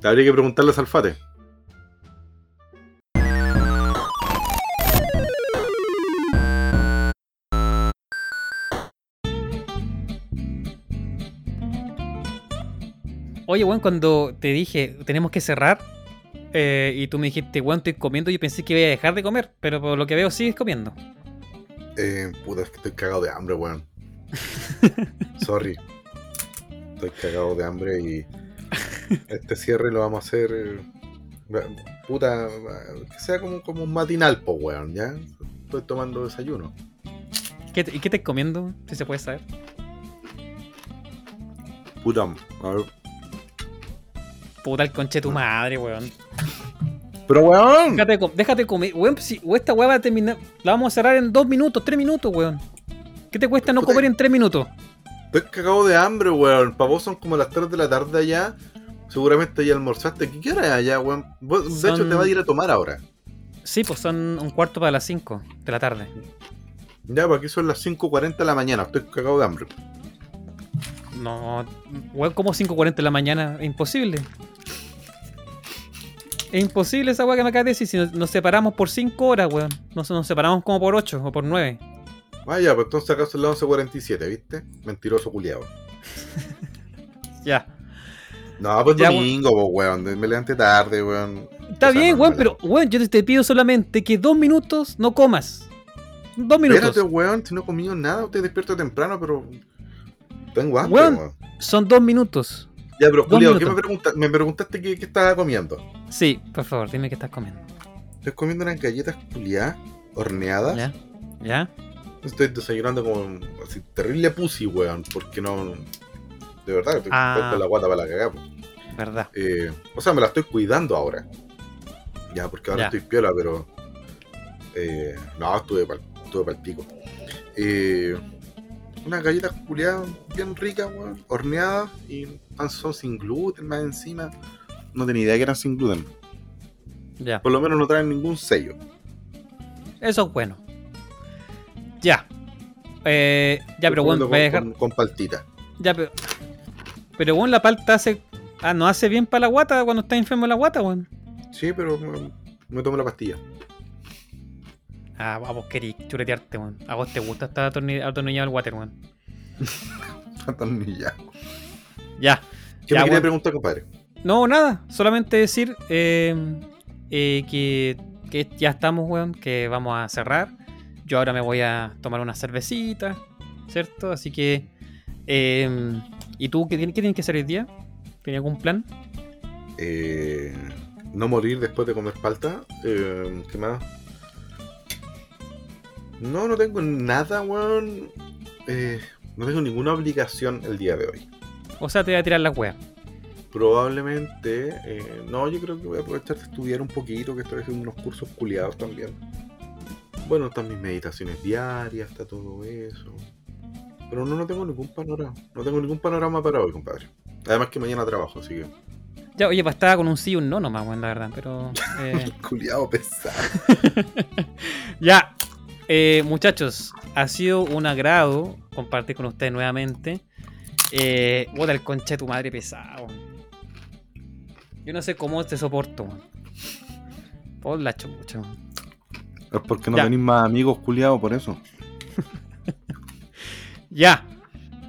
Habría que preguntarle a Salfate. Oye, weón, cuando te dije tenemos que cerrar eh, y tú me dijiste, weón, estoy comiendo, yo pensé que iba a dejar de comer, pero por lo que veo sigues comiendo. Eh, puta, es que estoy cagado de hambre, weón. Sorry. Estoy cagado de hambre y este cierre lo vamos a hacer. eh, puta, que sea como, como un matinal, po, weón, ¿ya? Estoy tomando desayuno. ¿Qué te- ¿Y qué estás comiendo? Si se puede saber. Puta, a ver. Puta el conche de tu madre, weón. Pero, weón. Déjate, déjate comer, weón. Si, o esta weá va a terminar. La vamos a cerrar en dos minutos, tres minutos, weón. ¿Qué te cuesta no Puta. comer en tres minutos? Estoy cagado de hambre, weón. Para vos son como las 3 de la tarde allá. Seguramente ya almorzaste. ¿Qué hora es allá, weón? Vos, de hecho, te vas a ir a tomar ahora. Sí, pues son un cuarto para las cinco de la tarde. Ya, para aquí son las 5.40 de la mañana. Estoy cagado de hambre. No, weón, como 5.40 de la mañana? Es imposible. Es imposible esa weá que me acabas de decir. Si nos, nos separamos por 5 horas, weón. Nos, nos separamos como por 8 o por 9. Vaya, pues entonces acá son las 11.47, ¿viste? Mentiroso culiado. Ya. No, pues Ya, domingo, pues, weón. Me levanté tarde, weón. Está O sea, bien, no, weón, pero weón, yo te, te pido solamente que dos minutos no comas. Dos minutos. Espérate, weón. Si no he comido nada, estoy despierto temprano, pero. Tengo hambre, Weón. weón. Son dos minutos. Ya, pero Julio, ¿qué me, pregunta- me preguntaste qué, qué estaba comiendo? Sí, por favor, dime qué estás comiendo. Estoy comiendo unas galletas culiadas, horneadas. ¿Ya? ¿Ya? Estoy desayunando como así, terrible pussy, weón, porque no. De verdad, estoy Ah. con la guata para la cagada. po. ¿Verdad? Eh, o sea, me la estoy cuidando ahora. Ya, porque ahora Ya. estoy piola, pero. eh, no, estuve para el pico. Eh, unas galletas culiadas bien ricas, weón, horneadas y pan son sin gluten más encima. No tenía idea que eran sin gluten. Ya. Por lo menos no traen ningún sello. Eso es bueno. Ya. Eh, ya, pero bueno, comiendo voy a dejar. con, con, con paltita. Ya, pero. Pero bueno, la palta hace. Ah, no hace bien para la guata cuando está enfermo la guata, weón. Sí, pero me, me tomo la pastilla. A, a vos querís churetearte, weón. A vos te gusta estar atorni- atornillado el water, weón. Atornillado. Ya. ¿Qué Ya, me quería preguntar, compadre? No, nada. Solamente decir eh, eh, que, que ya estamos, weón. Que vamos a cerrar. Yo ahora me voy a tomar una cervecita, ¿cierto? Así que. eh, ¿Y tú qué tienes que hacer hoy día? ¿Tienes algún plan? Eh, no morir después de comer palta. Eh, ¿Qué más? No, no tengo nada, weón. Eh, no tengo ninguna obligación el día de hoy. O sea, te voy a tirar la wea. Probablemente, eh, no, yo creo que voy a aprovechar de estudiar un poquito, que estoy haciendo unos cursos culiados también. Bueno, están mis meditaciones diarias, está todo eso. Pero no, no tengo ningún panorama. No tengo ningún panorama para hoy, compadre. Además que mañana trabajo, así que. Ya, oye, pues estaba con un sí y un no nomás, weón, la verdad. Pero. eh, Culiado pesado. Ya, eh, muchachos, ha sido un agrado compartir con ustedes nuevamente. Eh, bota el concha de tu madre pesado. Yo no sé cómo te soporto. Por la chucha. Es porque no Ya. tenéis más amigos culiados por eso. Ya,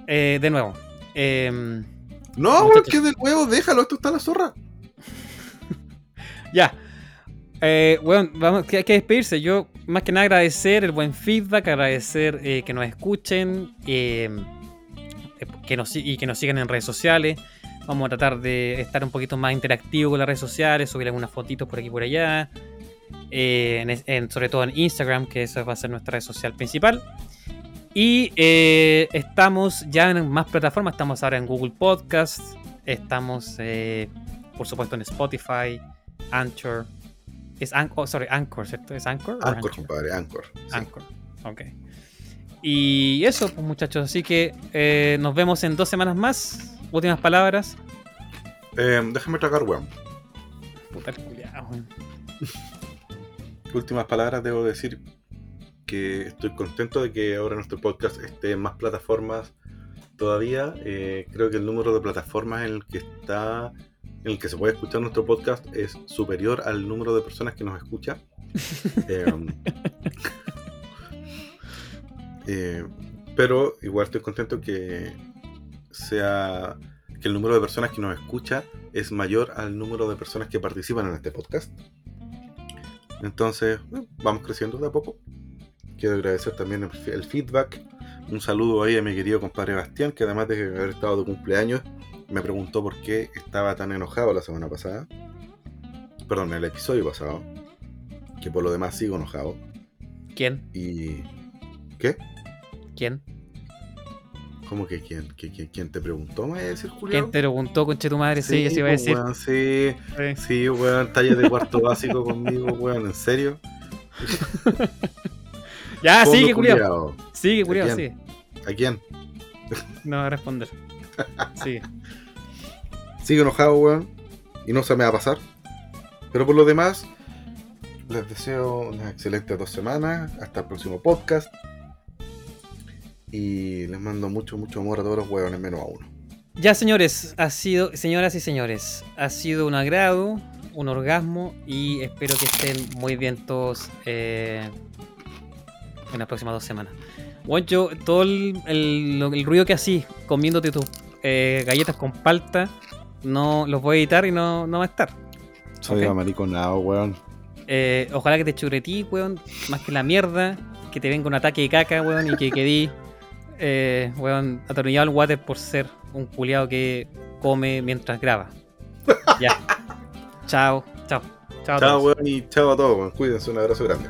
eh, de nuevo. em, No, weón, Muchachos. que de nuevo, déjalo, esto está la zorra. ya. Eh, bueno, vamos, hay que despedirse. Yo, más que nada, agradecer el buen feedback, agradecer eh, que nos escuchen eh, que nos, y que nos sigan en redes sociales. Vamos a tratar de estar un poquito más interactivo con las redes sociales, subir algunas fotitos por aquí y por allá. eh, sobre todo en Instagram, que esa va a ser nuestra red social principal. Y estamos ya en más plataformas. Estamos ahora en Google Podcast. Estamos, por supuesto, en Spotify, Anchor. Es Anchor, oh, sorry, Anchor, ¿cierto? ¿Es Anchor? Anchor, compadre, Anchor. Sí. Anchor. Ok. Y eso, pues muchachos. Así que eh, nos vemos en dos semanas más. Últimas palabras. Eh, déjame tragar, weón. Puta el culiao, weón. Últimas palabras, debo decir que estoy contento de que ahora nuestro podcast esté en más plataformas todavía. Eh, creo que el número de plataformas en el que está, en el que se puede escuchar nuestro podcast es superior al número de personas que nos escucha. Eh, eh, pero igual estoy contento que sea que el número de personas que nos escucha es mayor al número de personas que participan en este podcast. Entonces, eh, vamos creciendo de a poco. Quiero agradecer también el, el feedback. Un saludo ahí a mi querido compadre Bastián, que además de haber estado de cumpleaños, me preguntó por qué estaba tan enojado la semana pasada. Perdón, el episodio pasado. Que por lo demás sigo enojado. ¿Quién? Y. ¿Qué? ¿Quién? ¿Cómo que quién? ¿Qué- qué- ¿Quién te preguntó? ¿Me voy a decir, ¿Quién Julián? te preguntó, conche tu madre? Sí, así iba a pues, decir. weón, sí, Sí. sí, weón, talla de cuarto básico conmigo, weón, ¿en serio? Ya, Fondo sigue, culiao. Sigue, culiao, ¿A sigue. quién? ¿A quién? No va a responder. Sigue. Sigue enojado, weón. Y no se me va a pasar. Pero por lo demás, les deseo unas excelentes dos semanas. Hasta el próximo podcast. Y les mando mucho, mucho amor a todos los huevones, menos a uno. Ya, señores, ha sido, señoras y señores, ha sido un agrado, un orgasmo y espero que estén muy bien todos eh, en las próximas dos semanas. Bueno, todo el ruido que así, comiéndote tus eh, galletas con palta, no los voy a editar y no, no va a estar. Soy Ok. amariconado, weón. Eh, ojalá que te churetí, weón, más que la mierda, que te venga un ataque de caca, weón, y que quedí, eh, weón, atornillado al water por ser un culiado que come mientras graba. Ya. chao, chao. Chao. Chao, weón, y chao a todos, weón. Cuídense, un abrazo grande.